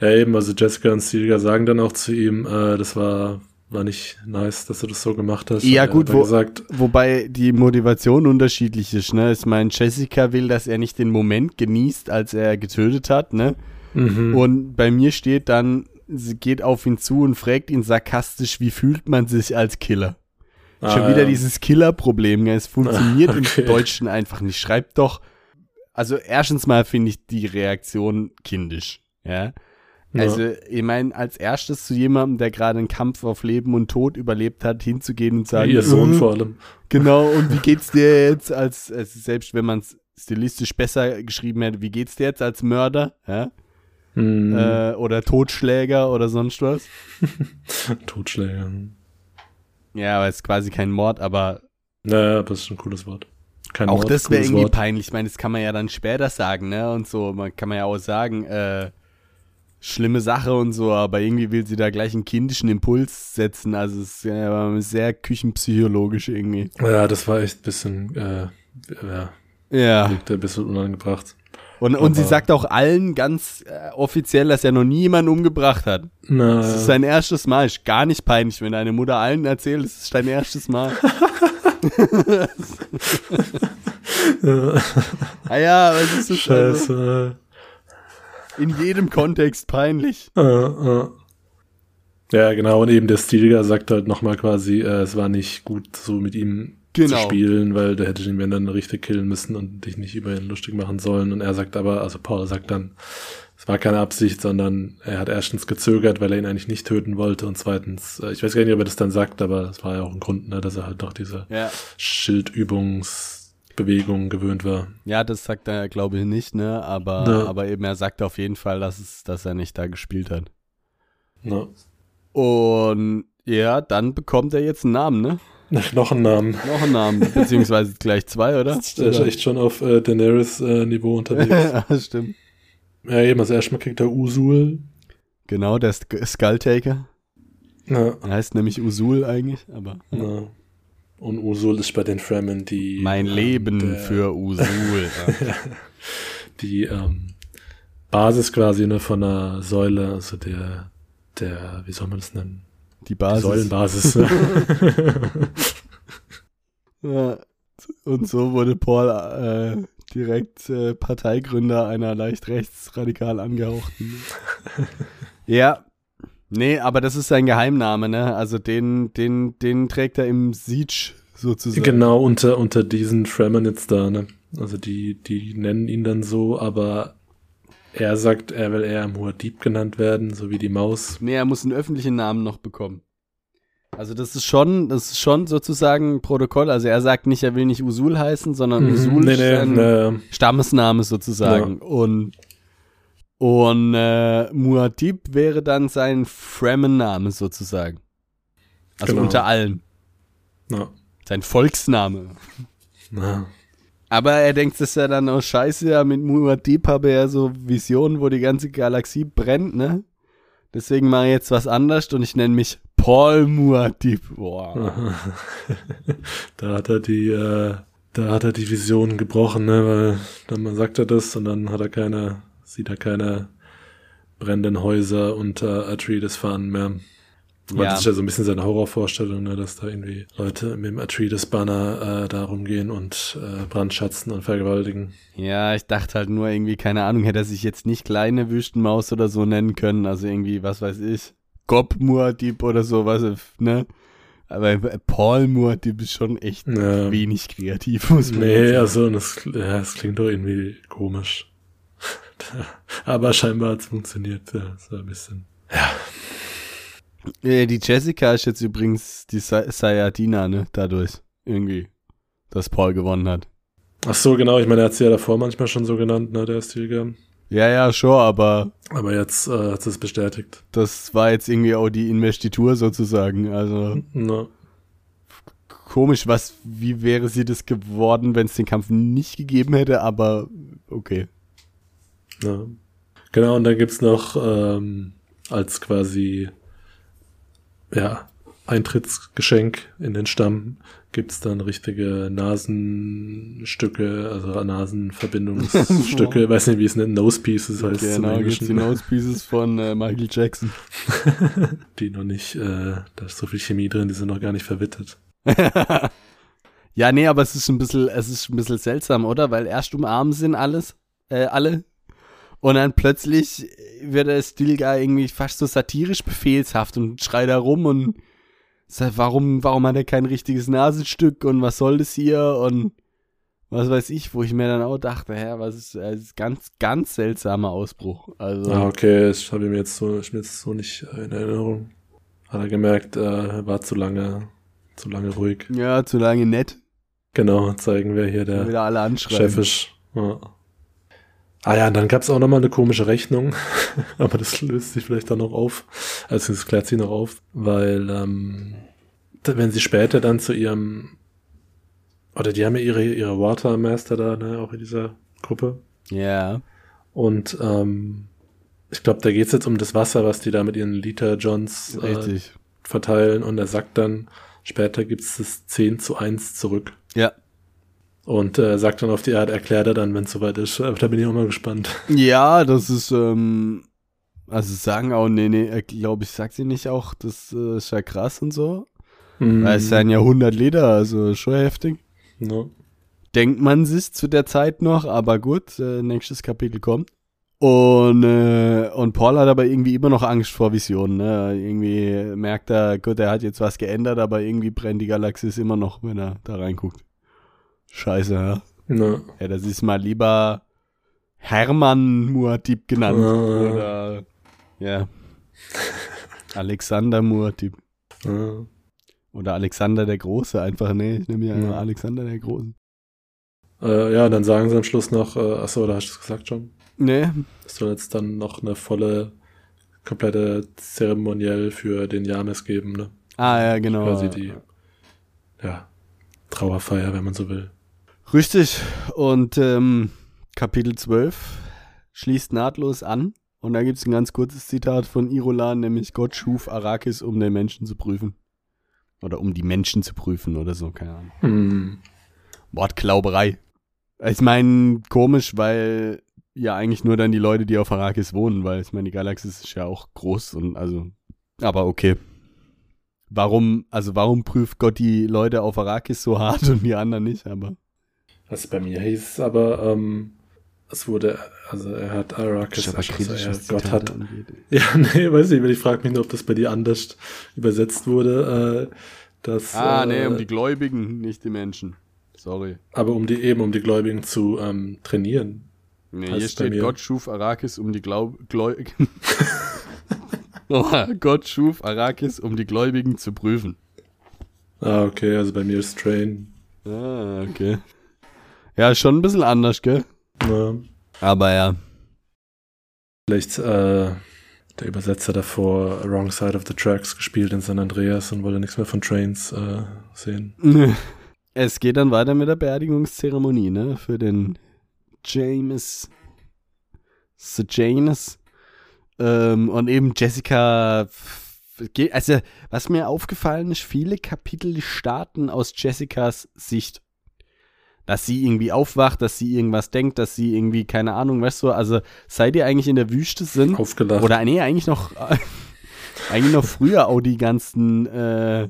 Ja, eben, also Jessica und Celia sagen dann auch zu ihm, äh, das war, war nicht nice, dass du das so gemacht hast. Ja, gut, wo- wobei die Motivation unterschiedlich ist. Ne? Ich meine, Jessica will, dass er nicht den Moment genießt, als er getötet hat. Ne? mhm, Und bei mir steht dann, sie geht auf ihn zu und fragt ihn sarkastisch, wie fühlt man sich als Killer? Schon ah, wieder ja. dieses Killer-Problem. gell? Es funktioniert Okay. im Deutschen einfach nicht. Schreibt doch. Also erstens mal finde ich die Reaktion kindisch. Ja. Ja. Also, ich meine, als erstes zu jemandem, der gerade einen Kampf auf Leben und Tod überlebt hat, hinzugehen und sagen, Ihr Sohn "Äh, vor allem. Genau, und wie geht's dir jetzt als, also selbst wenn man es stilistisch besser geschrieben hätte, wie geht's dir jetzt als Mörder? Ja? Mhm. Äh, oder Totschläger oder sonst was? Totschläger. Ja, aber es ist quasi kein Mord, aber Naja, das ist ein cooles Wort. Kein Auch Wort, das wäre irgendwie Wort. peinlich. Ich meine, das kann man ja dann später sagen, ne? Und so. Man kann man ja auch sagen, äh, schlimme Sache und so, aber irgendwie will sie da gleich einen kindischen Impuls setzen. Also es ist ja sehr küchenpsychologisch irgendwie. Ja, das war echt ein bisschen, äh, ja, Ja. ein bisschen unangebracht. Und, und sie sagt auch allen ganz äh, offiziell, dass er noch nie jemanden umgebracht hat. Na, Das ist sein erstes Mal. Ist gar nicht peinlich, wenn deine Mutter allen erzählt, es ist dein erstes Mal. ah ja, aber es ist also Scheiße. In jedem Kontext peinlich. Äh, äh. Ja, genau, und eben der Stilgar sagt halt nochmal quasi, äh, es war nicht gut, so mit ihm zu Genau. spielen, weil der hätte den dann richtig killen müssen und dich nicht über ihn lustig machen sollen. Und er sagt aber, also Paul sagt dann, es war keine Absicht, sondern er hat erstens gezögert, weil er ihn eigentlich nicht töten wollte und zweitens, äh, ich weiß gar nicht, ob er das dann sagt, aber es war ja auch ein Grund, ne, dass er halt doch diese Ja. Schildübungsbewegung gewöhnt war. Ja, das sagt er, glaube ich, nicht, ne? Aber, Ja. aber eben, er sagt auf jeden Fall, dass, es, dass er nicht da gespielt hat. Ja. Und ja, dann bekommt er jetzt einen Namen, ne? Noch ein Namen. Noch einen Namen, beziehungsweise gleich zwei, oder? Der ist echt schon auf äh, Daenerys-Niveau unterwegs. ja, stimmt. ja, eben, also erstmal kriegt er Usul. Genau, der Sk Skulltaker. Ja, Er heißt nämlich Usul eigentlich, aber. ja. Und Usul ist bei den Fremen die. Mein ähm, Leben der, für Usul. Die ähm, Basis quasi ne, von einer Säule, also der, der, wie soll man das nennen? Die Die Basis. Säulenbasis. Ja. Und so wurde Paul äh, direkt äh, Parteigründer einer leicht rechtsradikal angehauchten. ja. Nee, aber das ist sein Geheimname, ne? Also den, den, den trägt er im Siege sozusagen. genau, unter, unter diesen Fremen jetzt da, ne? Also die, die nennen ihn dann so, aber er sagt, er will eher Muad'Dib genannt werden, so wie die Maus. Nee, er muss einen öffentlichen Namen noch bekommen. Also das ist schon, das ist schon sozusagen ein Protokoll. Also er sagt nicht, er will nicht Usul heißen, sondern Usul Mhm. nee, ist nee, ein ne, Stammesname sozusagen. Und Und äh, Muad'Dib wäre dann sein Fremen-Name sozusagen. Also Genau. unter allen. Na, Sein Volksname. na. Aber er denkt sich ja dann, oh scheiße, ja, mit Muad'Dib habe er so Visionen, wo die ganze Galaxie brennt, ne? Deswegen mache ich jetzt was anderes und ich nenne mich Paul Muad'Dib. Boah. da hat er die, äh, da hat er die Vision gebrochen, ne, weil dann sagt er das und dann hat er keine, sieht er keine brennenden Häuser unter Atreides fahren mehr. Weil Ja. das ist ja so ein bisschen seine Horrorvorstellung, ne, dass da irgendwie Leute mit dem Atreides-Banner äh, da rumgehen und äh, brandschatzen und vergewaltigen. Ja, ich dachte halt nur irgendwie, keine Ahnung, hätte er sich jetzt nicht kleine Wüstenmaus oder so nennen können. Also irgendwie, was weiß ich, Gob Muad'Dib oder so, was, ne? Aber Paul Muad'Dib ist schon echt Ja. wenig kreativ, muss man Nee, sagen. also das, ja, das klingt doch irgendwie komisch. Aber scheinbar hat's funktioniert. Ja, so ein bisschen. Äh, Die Jessica ist jetzt übrigens die Sa- Sayadina, ne? Dadurch. Irgendwie. Dass Paul gewonnen hat. Ach so, genau. Ich meine, er hat sie ja davor manchmal schon so genannt, ne, der Stilgar. Ja, ja, schon, aber Aber jetzt äh, hat sie es bestätigt. das war jetzt irgendwie auch die Investitur sozusagen. Also Na, komisch, was, wie wäre sie das geworden, wenn es den Kampf nicht gegeben hätte, aber okay. Na. Genau, und dann gibt's noch ähm, als quasi ja, Eintrittsgeschenk in den Stamm gibt's dann richtige Nasenstücke, also Nasenverbindungsstücke, weiß nicht, wie es nennt, Nose Pieces heißt es im Genau, gibt's die Englischen, Nose Pieces von äh, Michael Jackson. die noch nicht, äh, da ist so viel Chemie drin, die sind noch gar nicht verwittet. ja, nee, aber es ist ein bisschen, es ist ein bisschen seltsam, oder? Weil erst umarmen sind alles, äh, alle. Und dann plötzlich wird der Stilgar irgendwie fast so satirisch befehlshaft und schreit da rum und sagt, warum, warum hat er kein richtiges Nasenstück und was soll das hier und was weiß ich, wo ich mir dann auch dachte, hä, was ist, äh, ist ganz, ganz seltsamer Ausbruch. Also, Ah, okay, das habe ich mir jetzt so, ich mir jetzt so nicht in Erinnerung. Hat er gemerkt, äh, war zu lange, zu lange ruhig. ja, zu lange nett, Genau, zeigen wir hier der wieder alle. Chef ist. Ja. Ah ja, und dann gab's auch nochmal eine komische Rechnung, aber das löst sich vielleicht dann noch auf. Also das klärt sich noch auf, weil ähm, wenn sie später dann zu ihrem oder die haben ja ihre ihre Watermaster da, ne, auch in dieser Gruppe. Ja. Und ähm, ich glaube, da geht's jetzt um das Wasser, was die da mit ihren Liter Johns äh, verteilen. Und er sagt dann, später gibt's das 10 zu 1 zurück. Ja. Und äh, sagt dann auf die Art, erklärt er dann, wenn es soweit ist. Aber da bin ich auch mal gespannt. Ja, das ist, ähm, also sagen auch, nee, nee, glaube ich, sagt sie nicht auch, das äh, ist ja krass und so. Mhm. Weil es seien ja 100 Liter, also schon heftig. Ja. Denkt man sich zu der Zeit noch, aber gut, äh, nächstes Kapitel kommt. Und, äh, und Paul hat aber irgendwie immer noch Angst vor Visionen, ne? Irgendwie merkt er, gut, er hat jetzt was geändert, aber irgendwie brennt die Galaxis immer noch, wenn er da reinguckt. Scheiße, ja. Ja. Ja, das ist mal lieber Hermann Muad'Dib genannt. Ah. Oder, ja. Alexander Muad'Dib. Ja. Oder Alexander der Große, einfach, nee, ich nehme ja, Ja. Alexander der Große. Äh, ja, dann sagen sie am Schluss noch, äh, achso, da hast du es gesagt schon. Nee, Es soll jetzt dann noch eine volle, komplette Zeremoniell für den James geben, ne? ah ja, genau. Quasi die, ja, Trauerfeier, wenn man so will. Richtig. Und ähm, Kapitel 12 schließt nahtlos an. Und da gibt es ein ganz kurzes Zitat von Irolan, nämlich Gott schuf Arrakis, um den Menschen zu prüfen. Oder um die Menschen zu prüfen oder so, keine Ahnung. Hm. Wortklauberei. Ich meine, komisch, weil ja eigentlich nur dann die Leute, die auf Arrakis wohnen, weil ich meine, die Galaxis ist ja auch groß und also, aber okay. Warum, also warum prüft Gott die Leute auf Arrakis so hart und die anderen nicht, aber. Was bei mir hieß es aber, ähm, es wurde, also er hat Arrakis, aber also er, Gott hat, angeht. ja, nee, weiß nicht, ich frage mich nur, ob das bei dir anders übersetzt wurde, äh, dass, Ah, äh, nee, um die Gläubigen, nicht die Menschen. Sorry. aber um die, eben um die Gläubigen zu ähm, trainieren. Nee, hier steht, Gott schuf Arrakis, um die Glaub Gläubigen. oh, Gott schuf Arrakis, um die Gläubigen zu prüfen. Ah, okay, also bei mir ist Train. Ah, okay. Ja, schon ein bisschen anders, gell? Ja. Aber ja. Vielleicht äh, der Übersetzer davor Wrong Side of the Tracks gespielt in San Andreas und wollte nichts mehr von Trains äh, sehen. Es geht dann weiter mit der Beerdigungszeremonie, ne? Für den James. Sir James. Ähm, und eben Jessica. Also, was mir aufgefallen ist, viele Kapitel starten aus Jessicas Sicht. Dass sie irgendwie aufwacht, dass sie irgendwas denkt, dass sie irgendwie, keine Ahnung, weißt du, also seit die eigentlich in der Wüste sind. Aufgelacht. Oder nee, eigentlich noch, eigentlich noch früher auch die ganzen, äh,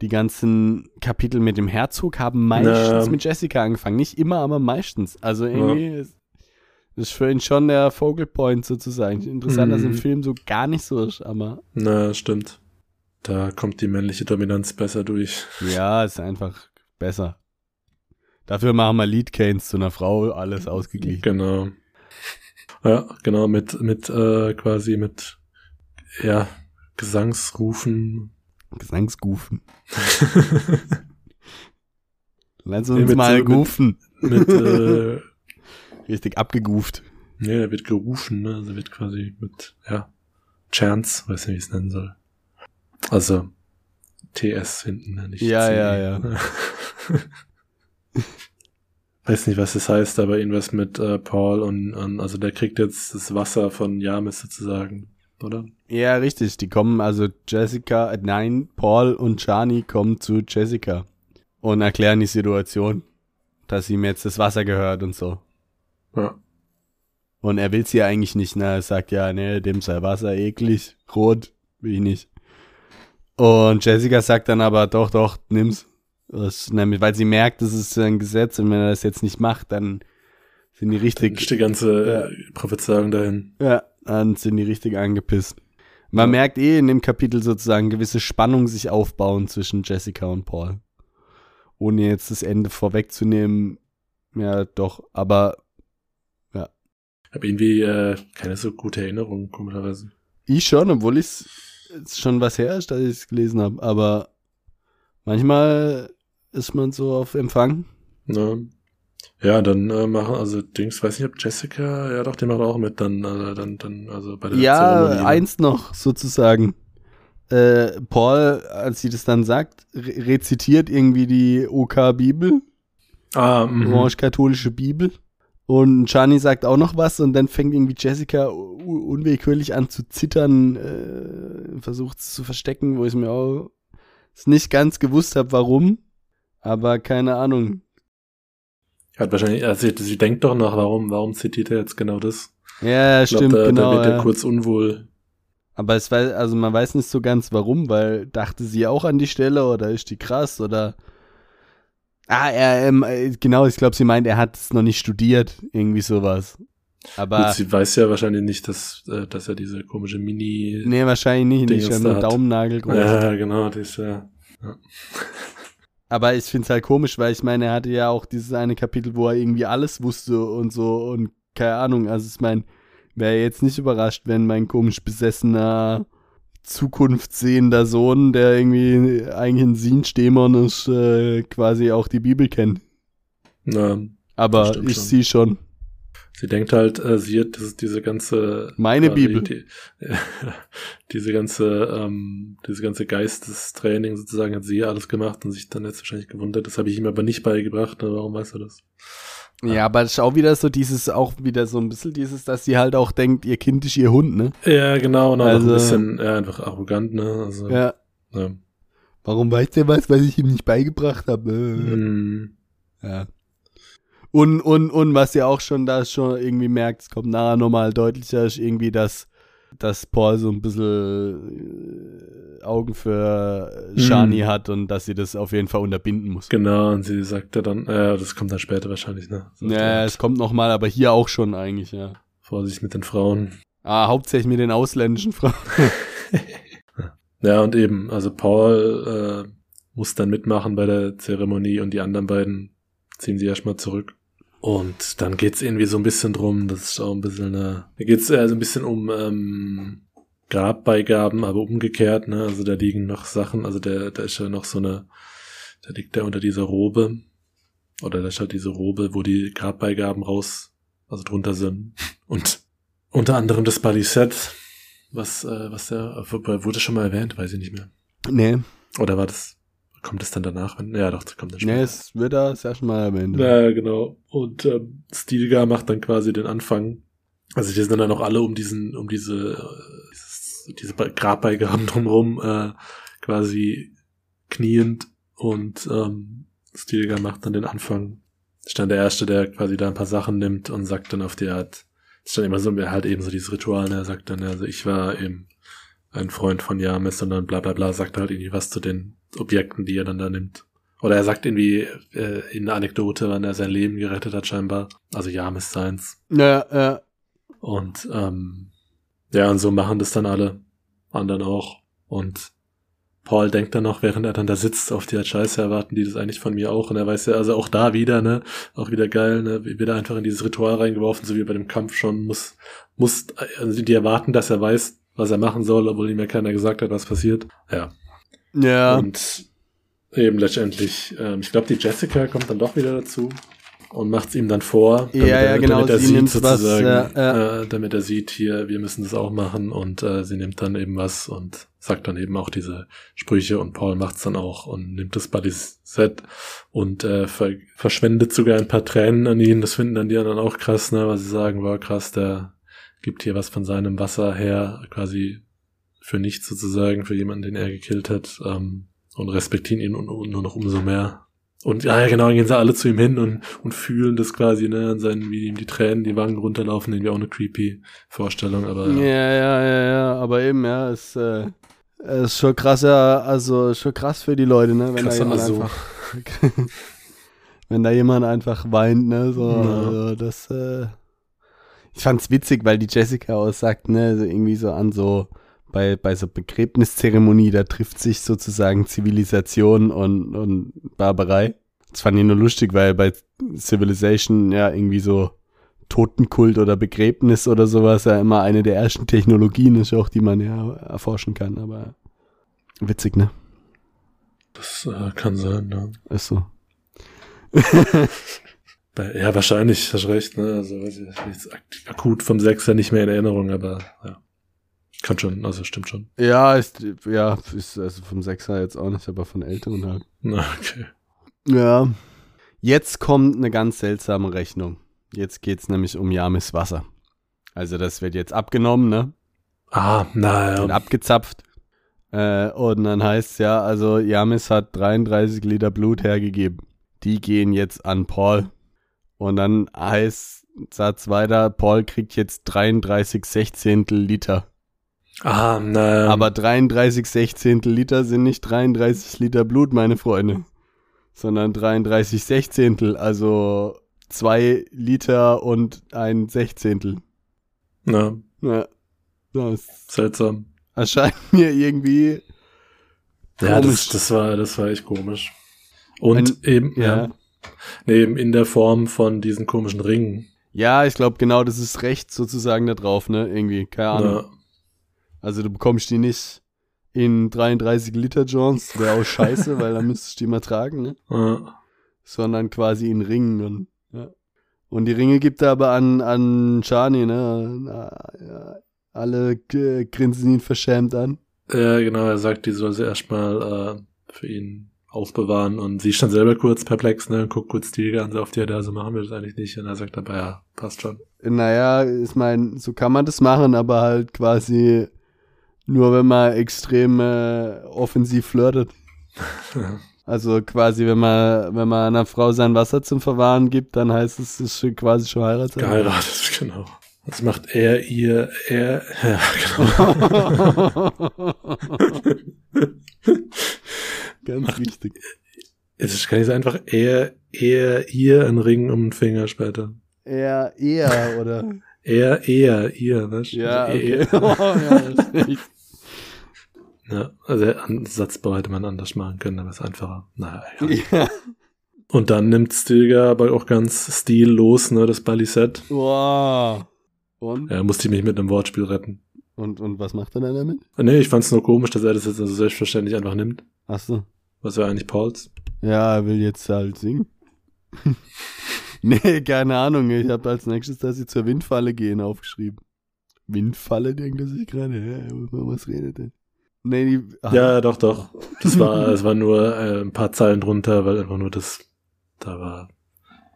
die ganzen Kapitel mit dem Herzog haben meistens Na. mit Jessica angefangen. Nicht immer, aber meistens. Also irgendwie ist, ist für ihn schon der Focal Point sozusagen. Interessant, dass im Mhm. Film so gar nicht so ist, aber Na, stimmt. Da kommt die männliche Dominanz besser durch. ja, ist einfach besser. Dafür machen wir Lead Canes zu einer Frau, alles ausgeglichen. Genau. Ja, genau, mit, mit, äh, quasi mit, ja, Gesangsrufen. Gesangsgufen. Lass uns mit mal so- mit- gufen. mit, äh, Richtig abgeguft. nee, da wird gerufen, ne, also wird quasi mit, ja, Chants, weiß nicht, wie ich es nennen soll. Also, TS hinten, ne, nicht Ja, C. ja, ja. Weiß nicht, was das heißt, aber irgendwas mit äh, Paul und, und also der kriegt jetzt das Wasser von Jamis sozusagen, oder? Ja, richtig. Die kommen, also Jessica, äh, nein, Paul und Shani kommen zu Jessica und erklären die Situation, dass ihm jetzt das Wasser gehört und so. Ja. Und er will sie eigentlich nicht, ne? Er sagt ja, ne, dem sei Wasser eklig, rot, will ich nicht. Und Jessica sagt dann aber, doch, doch, nimm's. Das, nämlich, weil sie merkt, das ist ein Gesetz und wenn er das jetzt nicht macht, dann sind die Dann richtig, ist die ganze äh, Prophezeiung dahin. ja, dann sind die richtig angepisst. Man Ja. merkt eh in dem Kapitel sozusagen gewisse Spannung sich aufbauen zwischen Jessica und Paul. Ohne jetzt das Ende vorwegzunehmen, ja, doch, aber Hab irgendwie äh, keine so gute Erinnerung, komischerweise. Ich schon, obwohl ich es schon was her ist, dass ich es gelesen habe. Aber manchmal ist man so auf Empfang. Ne? Ja, dann äh, machen, also Dings, weiß nicht, ob Jessica, ja doch, die macht auch mit, dann, also, dann, dann, also bei der Ja, Zeremonie. eins noch sozusagen. Äh, Paul, als sie das dann sagt, re rezitiert irgendwie die OK-Bibel, Ah, mhm. orange-katholische Bibel. Und Shani sagt auch noch was und dann fängt irgendwie Jessica unwillkürlich an zu zittern, äh, versucht es zu verstecken, wo ich mir auch nicht ganz gewusst habe, warum. Aber keine Ahnung. Hat wahrscheinlich, also sie, sie denkt doch nach, warum, warum zitiert er jetzt genau das? Ja, Ich glaub, stimmt, da, genau. Da wird er ja. kurz unwohl. Aber es weiß, also man weiß nicht so ganz warum, weil dachte sie auch an die Stelle oder ist die krass oder. Ah, er, ähm, äh, genau, ich glaube, sie meint, er hat es noch nicht studiert, irgendwie sowas. Aber Gut, sie weiß ja wahrscheinlich nicht, dass, äh, dass er diese komische Mini. nee, wahrscheinlich nicht, Ding nicht schon da nur. Daumennagel groß. Ja, genau, das ist ja. Aber ich finde es halt komisch, weil ich meine, er hatte ja auch dieses eine Kapitel, wo er irgendwie alles wusste und so und keine Ahnung. Also ich meine, wäre jetzt nicht überrascht, wenn mein komisch besessener zukunftssehender Sohn, der irgendwie eigentlich ein Sinstehmon ist, äh, quasi auch die Bibel kennt. Na, Aber ich sie schon. Sie denkt halt, äh, sie hat das, diese ganze. Meine quasi Bibel. Die, diese ganze, ähm, diese ganze Geistestraining sozusagen hat sie ja alles gemacht und sich dann jetzt wahrscheinlich gewundert. Das habe ich ihm aber nicht beigebracht. Ne? Warum weißt du das? Ja, aber es ist auch wieder so dieses, auch wieder so ein bisschen dieses, dass sie halt auch denkt, ihr Kind ist ihr Hund, ne? Ja, genau, und auch Also- ein bisschen, ja, einfach arrogant, ne? Also, Ja. ja. Warum weiß der was, was ich ihm nicht beigebracht habe? Hm. Ja. Und, und, und was ihr auch schon da schon irgendwie merkt, es kommt nachher nochmal deutlicher, ist irgendwie, dass, dass Paul so ein bisschen äh, Augen für Shani Mhm. hat und dass sie das auf jeden Fall unterbinden muss. Genau, und sie sagt ja dann, ja, das kommt dann später wahrscheinlich, ne? Sagt Ja, es kommt nochmal, aber hier auch schon eigentlich, ja. Vorsicht mit den Frauen. Ah, hauptsächlich mit den ausländischen Frauen. Ja, und eben, also Paul äh, muss dann mitmachen bei der Zeremonie und die anderen beiden ziehen sie erstmal zurück. Und dann geht's irgendwie so ein bisschen drum, das ist auch ein bisschen eine, da geht's äh, so ein bisschen um ähm, Grabbeigaben, aber umgekehrt, ne? Also da liegen noch Sachen, also der, da ist ja noch so eine, da liegt der unter dieser Robe. Oder da ist halt diese Robe, wo die Grabbeigaben raus, also drunter sind. Und unter anderem das Set, was, äh, was der, wurde schon mal erwähnt, weiß ich nicht mehr. Nee. Oder war das, kommt es dann danach? Wenn, ja, doch, das kommt dann später. Nee, es wird da das erste Mal erwähnt. Ja, genau. Und ähm, Stilgar macht dann quasi den Anfang. Also die sind dann auch alle um diesen, um diese, äh, dieses, diese Grabbeigaben drumherum äh, quasi kniend und ähm, Stilgar macht dann den Anfang. Ist dann der Erste, der quasi da ein paar Sachen nimmt und sagt dann auf die Art, ist dann immer so, er halt eben so dieses Ritual, ne? er sagt dann, also ich war eben ein Freund von James und dann bla bla bla, sagt halt irgendwie was zu den Objekten, die er dann da nimmt. Oder er sagt irgendwie äh, in einer Anekdote, wann er sein Leben gerettet hat, scheinbar. Also James seins. Ja, ja. Und ähm, ja, und so machen das dann alle anderen auch. Und Paul denkt dann noch, während er dann da sitzt, auf die Art Scheiße erwarten die das eigentlich von mir auch. Und er weiß ja, also auch da wieder, ne, auch wieder geil, ne, wieder einfach in dieses Ritual reingeworfen, so wie bei dem Kampf schon, muss, muss, also die erwarten, dass er weiß, was er machen soll, obwohl ihm ja keiner gesagt hat, was passiert. Ja. Ja. Und eben letztendlich, ähm, ich glaube, die Jessica kommt dann doch wieder dazu und macht es ihm dann vor, damit, ja, ja, er, genau, damit er sieht sozusagen, was, ja, äh, damit er sieht hier, wir müssen das auch machen und äh, sie nimmt dann eben was und sagt dann eben auch diese Sprüche und Paul macht's dann auch und nimmt das Buddy's Set und äh, ver verschwendet sogar ein paar Tränen an ihn. Das finden dann die anderen auch krass, ne, weil sie sagen, war krass, der gibt hier was von seinem Wasser her, quasi für nichts sozusagen, für jemanden, den er gekillt hat, ähm, und respektieren ihn nur noch umso mehr. Und ja, ja, genau, dann gehen sie alle zu ihm hin und, und fühlen das quasi, ne, an seinen, wie ihm die Tränen die Wangen runterlaufen, irgendwie auch eine creepy Vorstellung, aber. Ja, ja, ja, ja, aber eben, ja, ist, äh, ist schon krass, ja, also schon krass für die Leute, ne, wenn Krasser da jemand also. einfach, wenn da jemand einfach weint, ne, so, ja. also das, äh, ich fand's witzig, weil die Jessica auch sagt, ne, so irgendwie so an so, bei, bei so Begräbniszeremonie, da trifft sich sozusagen Zivilisation und, und Barbarei. Das fand ich nur lustig, weil bei Civilization ja irgendwie so Totenkult oder Begräbnis oder sowas ja immer eine der ersten Technologien ist, auch die man ja erforschen kann, aber witzig, ne? Das äh, kann sein, ja. Ist so. ja, wahrscheinlich, hast recht, ne? Also weiß ich, akut vom Sechser nicht mehr in Erinnerung, aber ja. Kann schon, also stimmt schon. Ja, ist, ja, ist also vom Sechser jetzt auch nicht, aber von älteren halt. Okay. Ja. Jetzt kommt eine ganz seltsame Rechnung. Jetzt geht's nämlich um Yamis Wasser. Also das wird jetzt abgenommen, ne? Ah, naja. Und abgezapft. Äh, und dann heißt ja, also Yamis hat 33 Liter Blut hergegeben. Die gehen jetzt an Paul. Und dann heißt Satz weiter, Paul kriegt jetzt 33 Sechzehntel Liter. Ah, naja. Aber 33 Sechzehntel Liter sind nicht 33 Liter Blut, meine Freunde. Sondern 33 Sechzehntel, also zwei Liter und ein Sechzehntel. Ja. Ja. Das Seltsam. Erscheint mir irgendwie. Ja, das, das, war, das war echt komisch. Und Ein, eben, ja. ja. Nee, eben in der Form von diesen komischen Ringen. Ja, ich glaube genau, das ist recht sozusagen da drauf, ne? Irgendwie, keine Ahnung. Ja. Also du bekommst die nicht in 33 Liter Jones, wäre auch scheiße, weil dann müsstest du die mal tragen, ne? Ja. Sondern quasi in Ringen und, ja. Und die Ringe gibt er aber an, an Shani, ne? Alle grinsen ihn verschämt an. Ja, genau, er sagt, die soll sie erstmal äh, für ihn aufbewahren und sie ist dann selber kurz perplex, ne, und guckt kurz die an, so auf die, ja, so machen wir das eigentlich nicht. Und er sagt dabei, ja, passt schon. Naja, ich meine, so kann man das machen, aber halt quasi nur wenn man extrem äh, offensiv flirtet. Also quasi, wenn man, wenn man einer Frau sein Wasser zum Verwahren gibt, dann heißt es, es ist quasi schon heiratet. Geheiratet, genau. Das macht er, ihr, er, ja, genau. Ganz wichtig. Es kann nicht einfach er, er, ihr einen Ring um den Finger später. Er, er, oder? er, er, ihr, was? Ja, also okay. er. oh, ja, das ist echt. Ja, also den Satzbau hätte man anders machen können, aber es ist einfacher. Naja, ja. Und dann nimmt Stilgar aber auch ganz stillos, ne, das Balisett. Wow. Und? Ja, musste ich mich mit einem Wortspiel retten. Und, und was macht er dann damit? Nee, ich fand's nur komisch, dass er das jetzt also selbstverständlich einfach nimmt. Ach so. Was wäre eigentlich Pauls? Ja, er will jetzt halt singen. nee, keine Ahnung. Ich habe als nächstes, dass sie zur Windfalle gehen, aufgeschrieben. Windfalle, denkt er sich gerade. Hä, was redet denn? Nee, die, ah, Ja, doch, doch. Das war, es war nur äh, ein paar Zeilen drunter, weil einfach nur das, da war,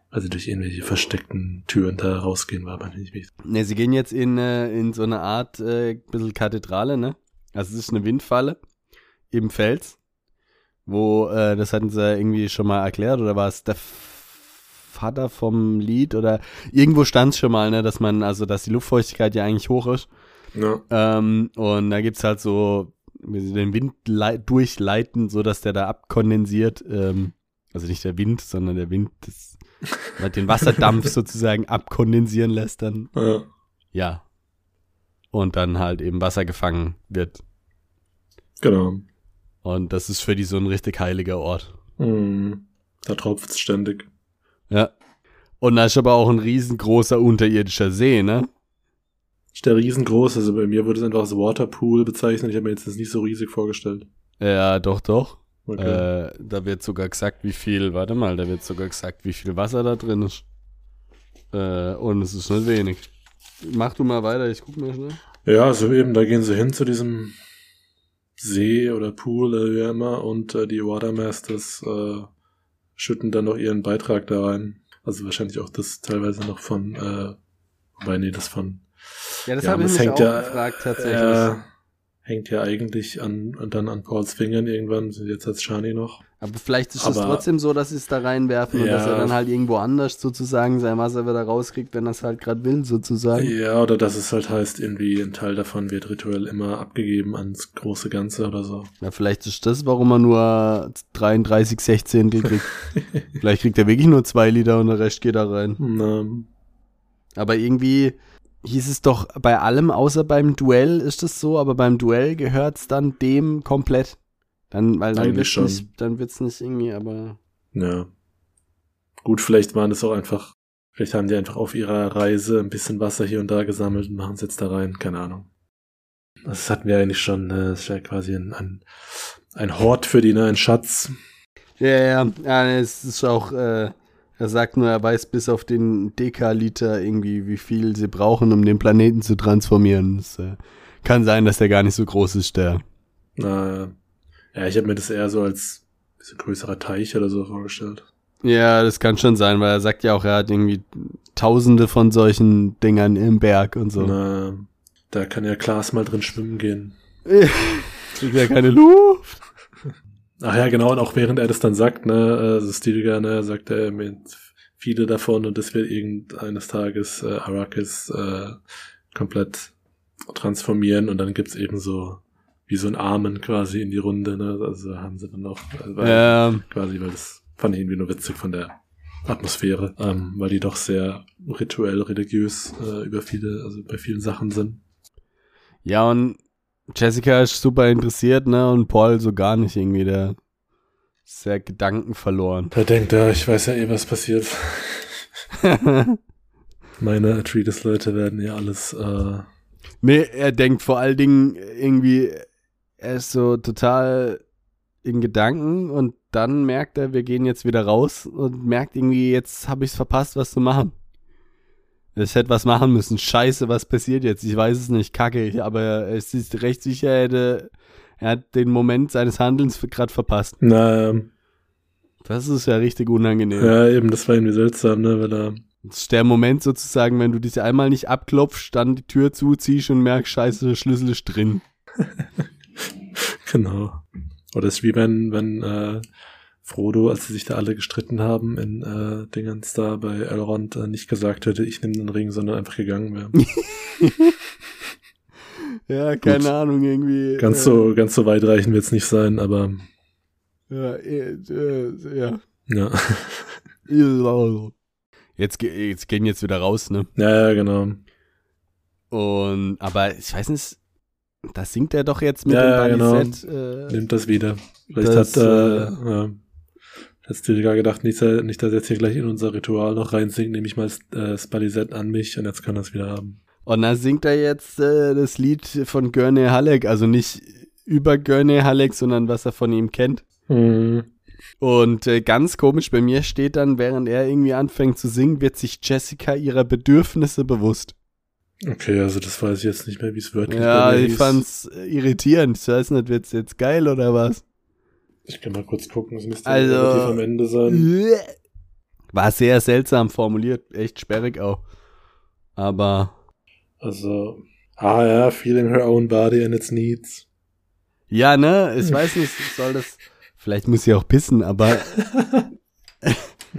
also durch irgendwelche versteckten Türen da rausgehen war, aber nicht wichtig. Ne, sie gehen jetzt in, äh, in so eine Art äh, bisschen Kathedrale, ne? Also es ist eine Windfalle im Fels, wo, äh, das hatten sie irgendwie schon mal erklärt, oder war es der Vater vom Lied oder irgendwo stand es schon mal, ne, dass man, also dass die Luftfeuchtigkeit ja eigentlich hoch ist. Ja. Ähm, und da gibt's halt so, sie den Wind lei- durchleiten, so dass der da abkondensiert. Ähm, also nicht der Wind, sondern der Wind das, halt den Wasserdampf sozusagen abkondensieren lässt dann. ja. Ja. Und dann halt eben Wasser gefangen wird. Genau. Und das ist für die so ein richtig heiliger Ort. Mhm. Da tropft's ständig. Ja. Und da ist aber auch ein riesengroßer unterirdischer See, ne? Ist der riesengroß, also bei mir wurde es einfach als Waterpool bezeichnet. Ich habe mir jetzt das nicht so riesig vorgestellt. Ja, doch, doch. Okay. Äh, da wird sogar gesagt, wie viel, warte mal, da wird sogar gesagt, wie viel Wasser da drin ist. Äh, und es ist nicht wenig. Mach du mal weiter, ich guck mal schnell. Ja, also eben, da gehen sie hin zu diesem See oder Pool oder wie auch immer und äh, die Watermasters äh, schütten dann noch ihren Beitrag da rein. Also wahrscheinlich auch das teilweise noch von, äh, wobei, nee, das von, Ja, das Ja, habe ich mich hängt auch ja, gefragt tatsächlich. äh, hängt ja eigentlich an, und dann an Pauls Fingern irgendwann, jetzt als Shani noch. aber vielleicht ist es trotzdem so, dass sie es da reinwerfen und Ja. dass er dann halt irgendwo anders sozusagen sein Wasser wieder rauskriegt, wenn er es halt gerade will, sozusagen. Ja, oder dass es halt heißt, irgendwie ein Teil davon wird rituell immer abgegeben ans große Ganze oder so. Ja, vielleicht ist das, warum er nur 33 Sechzehntel kriegt. vielleicht kriegt er wirklich nur zwei Liter und der Rest geht da rein. Na, Aber irgendwie hieß es doch bei allem, außer beim Duell ist das so, aber beim Duell gehört es dann dem komplett. Dann, weil dann Eigentlich wird's schon. nicht, dann wird's nicht irgendwie, aber. Ja. Gut, vielleicht waren es auch einfach, vielleicht haben die einfach auf ihrer Reise ein bisschen Wasser hier und da gesammelt und machen es jetzt da rein, keine Ahnung. Das hatten wir eigentlich schon, ne? das ist ja quasi ein, ein, ein Hort für die, ne? ein Schatz. Ja, ja, ja, es ist auch, äh, er sagt nur, er weiß bis auf den Dekaliter irgendwie, wie viel sie brauchen, um den Planeten zu transformieren. Es äh, kann sein, dass der gar nicht so groß ist, der. Na, ja, ich habe mir das eher so als bisschen größerer Teich oder so vorgestellt. Ja, das kann schon sein, weil er sagt ja auch, er hat irgendwie tausende von solchen Dingern im Berg und so. Na, da kann ja Klaas mal drin schwimmen gehen. Kriegt ja keine Luft. Ach ja, genau, und auch während er das dann sagt, ne, äh, Stilgar, ne, sagt er mit viele davon und das wird irgendeines Tages äh, Arrakis äh, komplett transformieren und dann gibt's eben so wie so ein Armen quasi in die Runde, ne, also haben sie dann noch, äh, weil, Ähm, quasi, weil das fand ich irgendwie nur witzig von der Atmosphäre, ähm, weil die doch sehr rituell, religiös äh, über viele, also bei vielen Sachen sind. ja, und Jessica ist super interessiert, ne? Und Paul so gar nicht irgendwie, der ist sehr Gedanken verloren. Da denkt er, ich weiß ja eh, was passiert. Meine Atreides-Leute werden ja alles, äh, nee, er denkt vor allen Dingen irgendwie, er ist so total in Gedanken und dann merkt er, wir gehen jetzt wieder raus und merkt irgendwie, jetzt habe ich es verpasst, was zu machen. Ich hätte was machen müssen. Scheiße, was passiert jetzt? Ich weiß es nicht, kacke, aber es ist recht sicher, er hätte, er hat den Moment seines Handelns gerade verpasst. na, Das ist ja richtig unangenehm. ja, eben, das war irgendwie seltsam, ne, weil er, Das ist der Moment sozusagen, wenn du dich einmal nicht abklopfst, dann die Tür zuziehst und merkst, scheiße, der Schlüssel ist drin. genau. Oder es ist wie wenn, wenn, äh, Frodo, als sie sich da alle gestritten haben in, äh, Dingens da bei Elrond, äh, nicht gesagt hätte, ich nehme den Ring, sondern einfach gegangen wäre. Ja, keine Ahnung, irgendwie. Ganz äh, so, ganz so weitreichend wird's nicht sein, aber, Ja, äh, äh, ja. ja. Jetzt, jetzt gehen jetzt wieder raus, ne? Ja, ja, genau. Und, aber ich weiß nicht, da singt er doch jetzt mit Ja, dem ja, Balisett. Äh, Nimmt das wieder. Vielleicht Das, hat, äh, äh, ja. Hat Stilgar gedacht, nicht, nicht, dass er jetzt hier gleich in unser Ritual noch reinsingt, nehme ich mal äh, Spalisette an mich und jetzt kann er es wieder haben. Und da singt er jetzt äh, das Lied von Gurney Halleck, also nicht über Gurney Halleck, sondern was er von ihm kennt. Mhm. Und äh, ganz komisch, bei mir steht dann, während er irgendwie anfängt zu singen, wird sich Jessica ihrer Bedürfnisse bewusst. Okay, also das weiß ich jetzt nicht mehr, wie es wörtlich Ja, bei mir ich fand's irritierend. Ich weiß nicht, wird's jetzt geil oder was? Ich kann mal kurz gucken, es müsste Also- relativ am Ende sein. War sehr seltsam formuliert, echt sperrig auch. Aber Also, ah ja, feeling her own body and its needs. ja, ne, ich weiß nicht, soll das. Vielleicht muss sie auch pissen, aber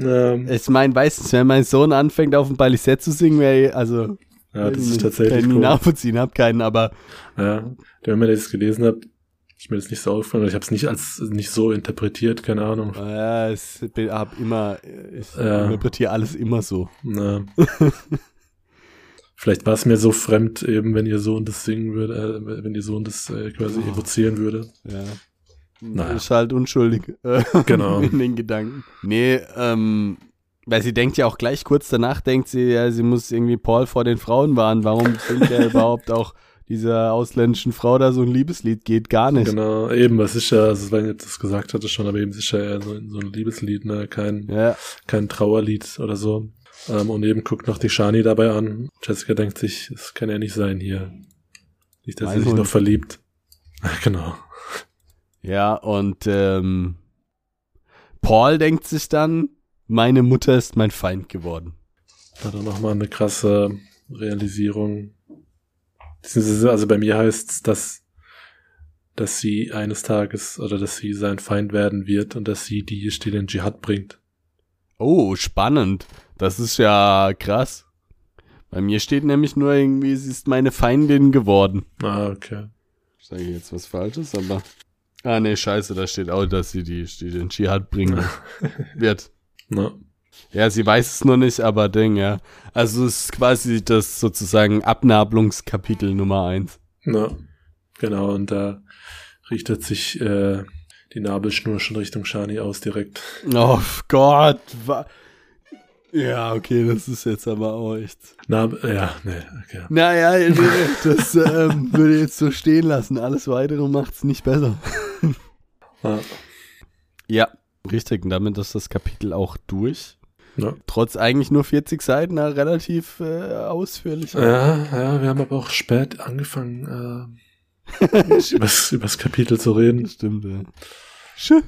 Ähm, ich meine, nicht, wenn mein Sohn anfängt auf dem Balisett zu singen, wäre ja, also das weiß ist tatsächlich kann ich nie cool. nachvollziehen, hab keinen, aber Ja, wenn man das gelesen hat, ist mir das nicht so aufgefallen. Ich habe es nicht als nicht so interpretiert, keine Ahnung. ja, ich bin, hab immer, ich Ja. interpretiere alles immer so. Na. Vielleicht war es mir so fremd, eben, wenn ihr Sohn das singen würde, äh, wenn ihr Sohn das äh, quasi Oh. evozieren würde. Ja. Naja. Ist halt unschuldig. äh, Genau. In den Gedanken. Nee, ähm, weil sie denkt ja auch gleich kurz danach, denkt sie, ja, sie muss irgendwie Paul vor den Frauen warnen. Warum singt er überhaupt auch dieser ausländischen Frau da so ein Liebeslied? Geht gar nicht. Genau, eben, was ist ja, also wenn ich das gesagt hatte schon, aber eben ist ja eher so, so ein Liebeslied, ne, kein, Ja, kein Trauerlied oder so. Ähm, und eben guckt noch die Shani dabei an. Jessica denkt sich, es kann ja nicht sein hier. Nicht, dass Mein sie sich Hund. noch verliebt. genau. ja, und ähm, Paul denkt sich dann, meine Mutter ist mein Feind geworden. Da dann nochmal eine krasse Realisierung. Also bei mir heißt dass, dass sie eines Tages oder dass sie sein Feind werden wird und dass sie die die den Dschihad bringt. Oh, spannend. Das ist ja krass. Bei mir steht nämlich nur irgendwie, sie ist meine Feindin geworden. Ah, okay. Sage ich jetzt was Falsches, aber. Ah, nee, scheiße, da steht auch, dass sie die, die den Dschihad bringen wird. Na, Ja, sie weiß es nur nicht, aber Ding, ja. Also es ist quasi das sozusagen Abnabelungskapitel Nummer eins. na, genau, und da richtet sich äh, die Nabelschnur schon Richtung Shani aus direkt. Oh Gott. Wa ja, okay, das ist jetzt aber auch echt. Nabel, ja, nee, okay. Naja, nee, das ähm, würde ich jetzt so stehen lassen. Alles weitere macht's nicht besser. Ah, Ja, richtig. Und damit ist das Kapitel auch durch. Ja. Trotz eigentlich nur 40 Seiten, na, relativ äh, ausführlich. ja, ja, wir haben aber auch spät angefangen, äh, übers, übers Kapitel zu reden. Das stimmt, ja. Schö.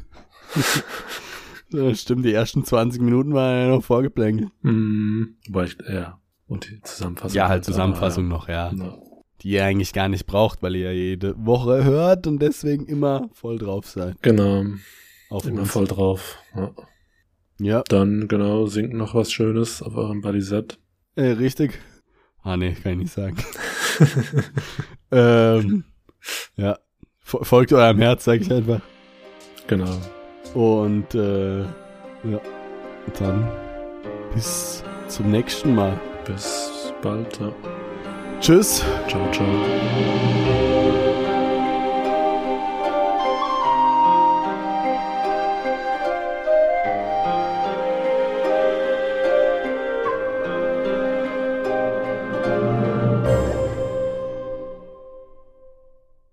ja, stimmt, die ersten 20 Minuten waren ja noch vorgeplänkelt. Mhm. Wobei ich, ja. Und die Zusammenfassung. Ja, halt aber, Zusammenfassung noch, ja. Ja. Die ihr eigentlich gar nicht braucht, weil ihr ja jede Woche hört und deswegen immer voll drauf seid. Genau, Auf immer uns. voll drauf. Ja. Ja, Dann, genau, singt noch was Schönes auf eurem Balisett. äh, richtig. Ah, nee, kann ich nicht sagen. ähm, ja, Fo- folgt eurem Herz, sag ich einfach. Genau. Und äh, ja, dann bis zum nächsten Mal. Bis bald. Ja. Tschüss. Ciao, ciao.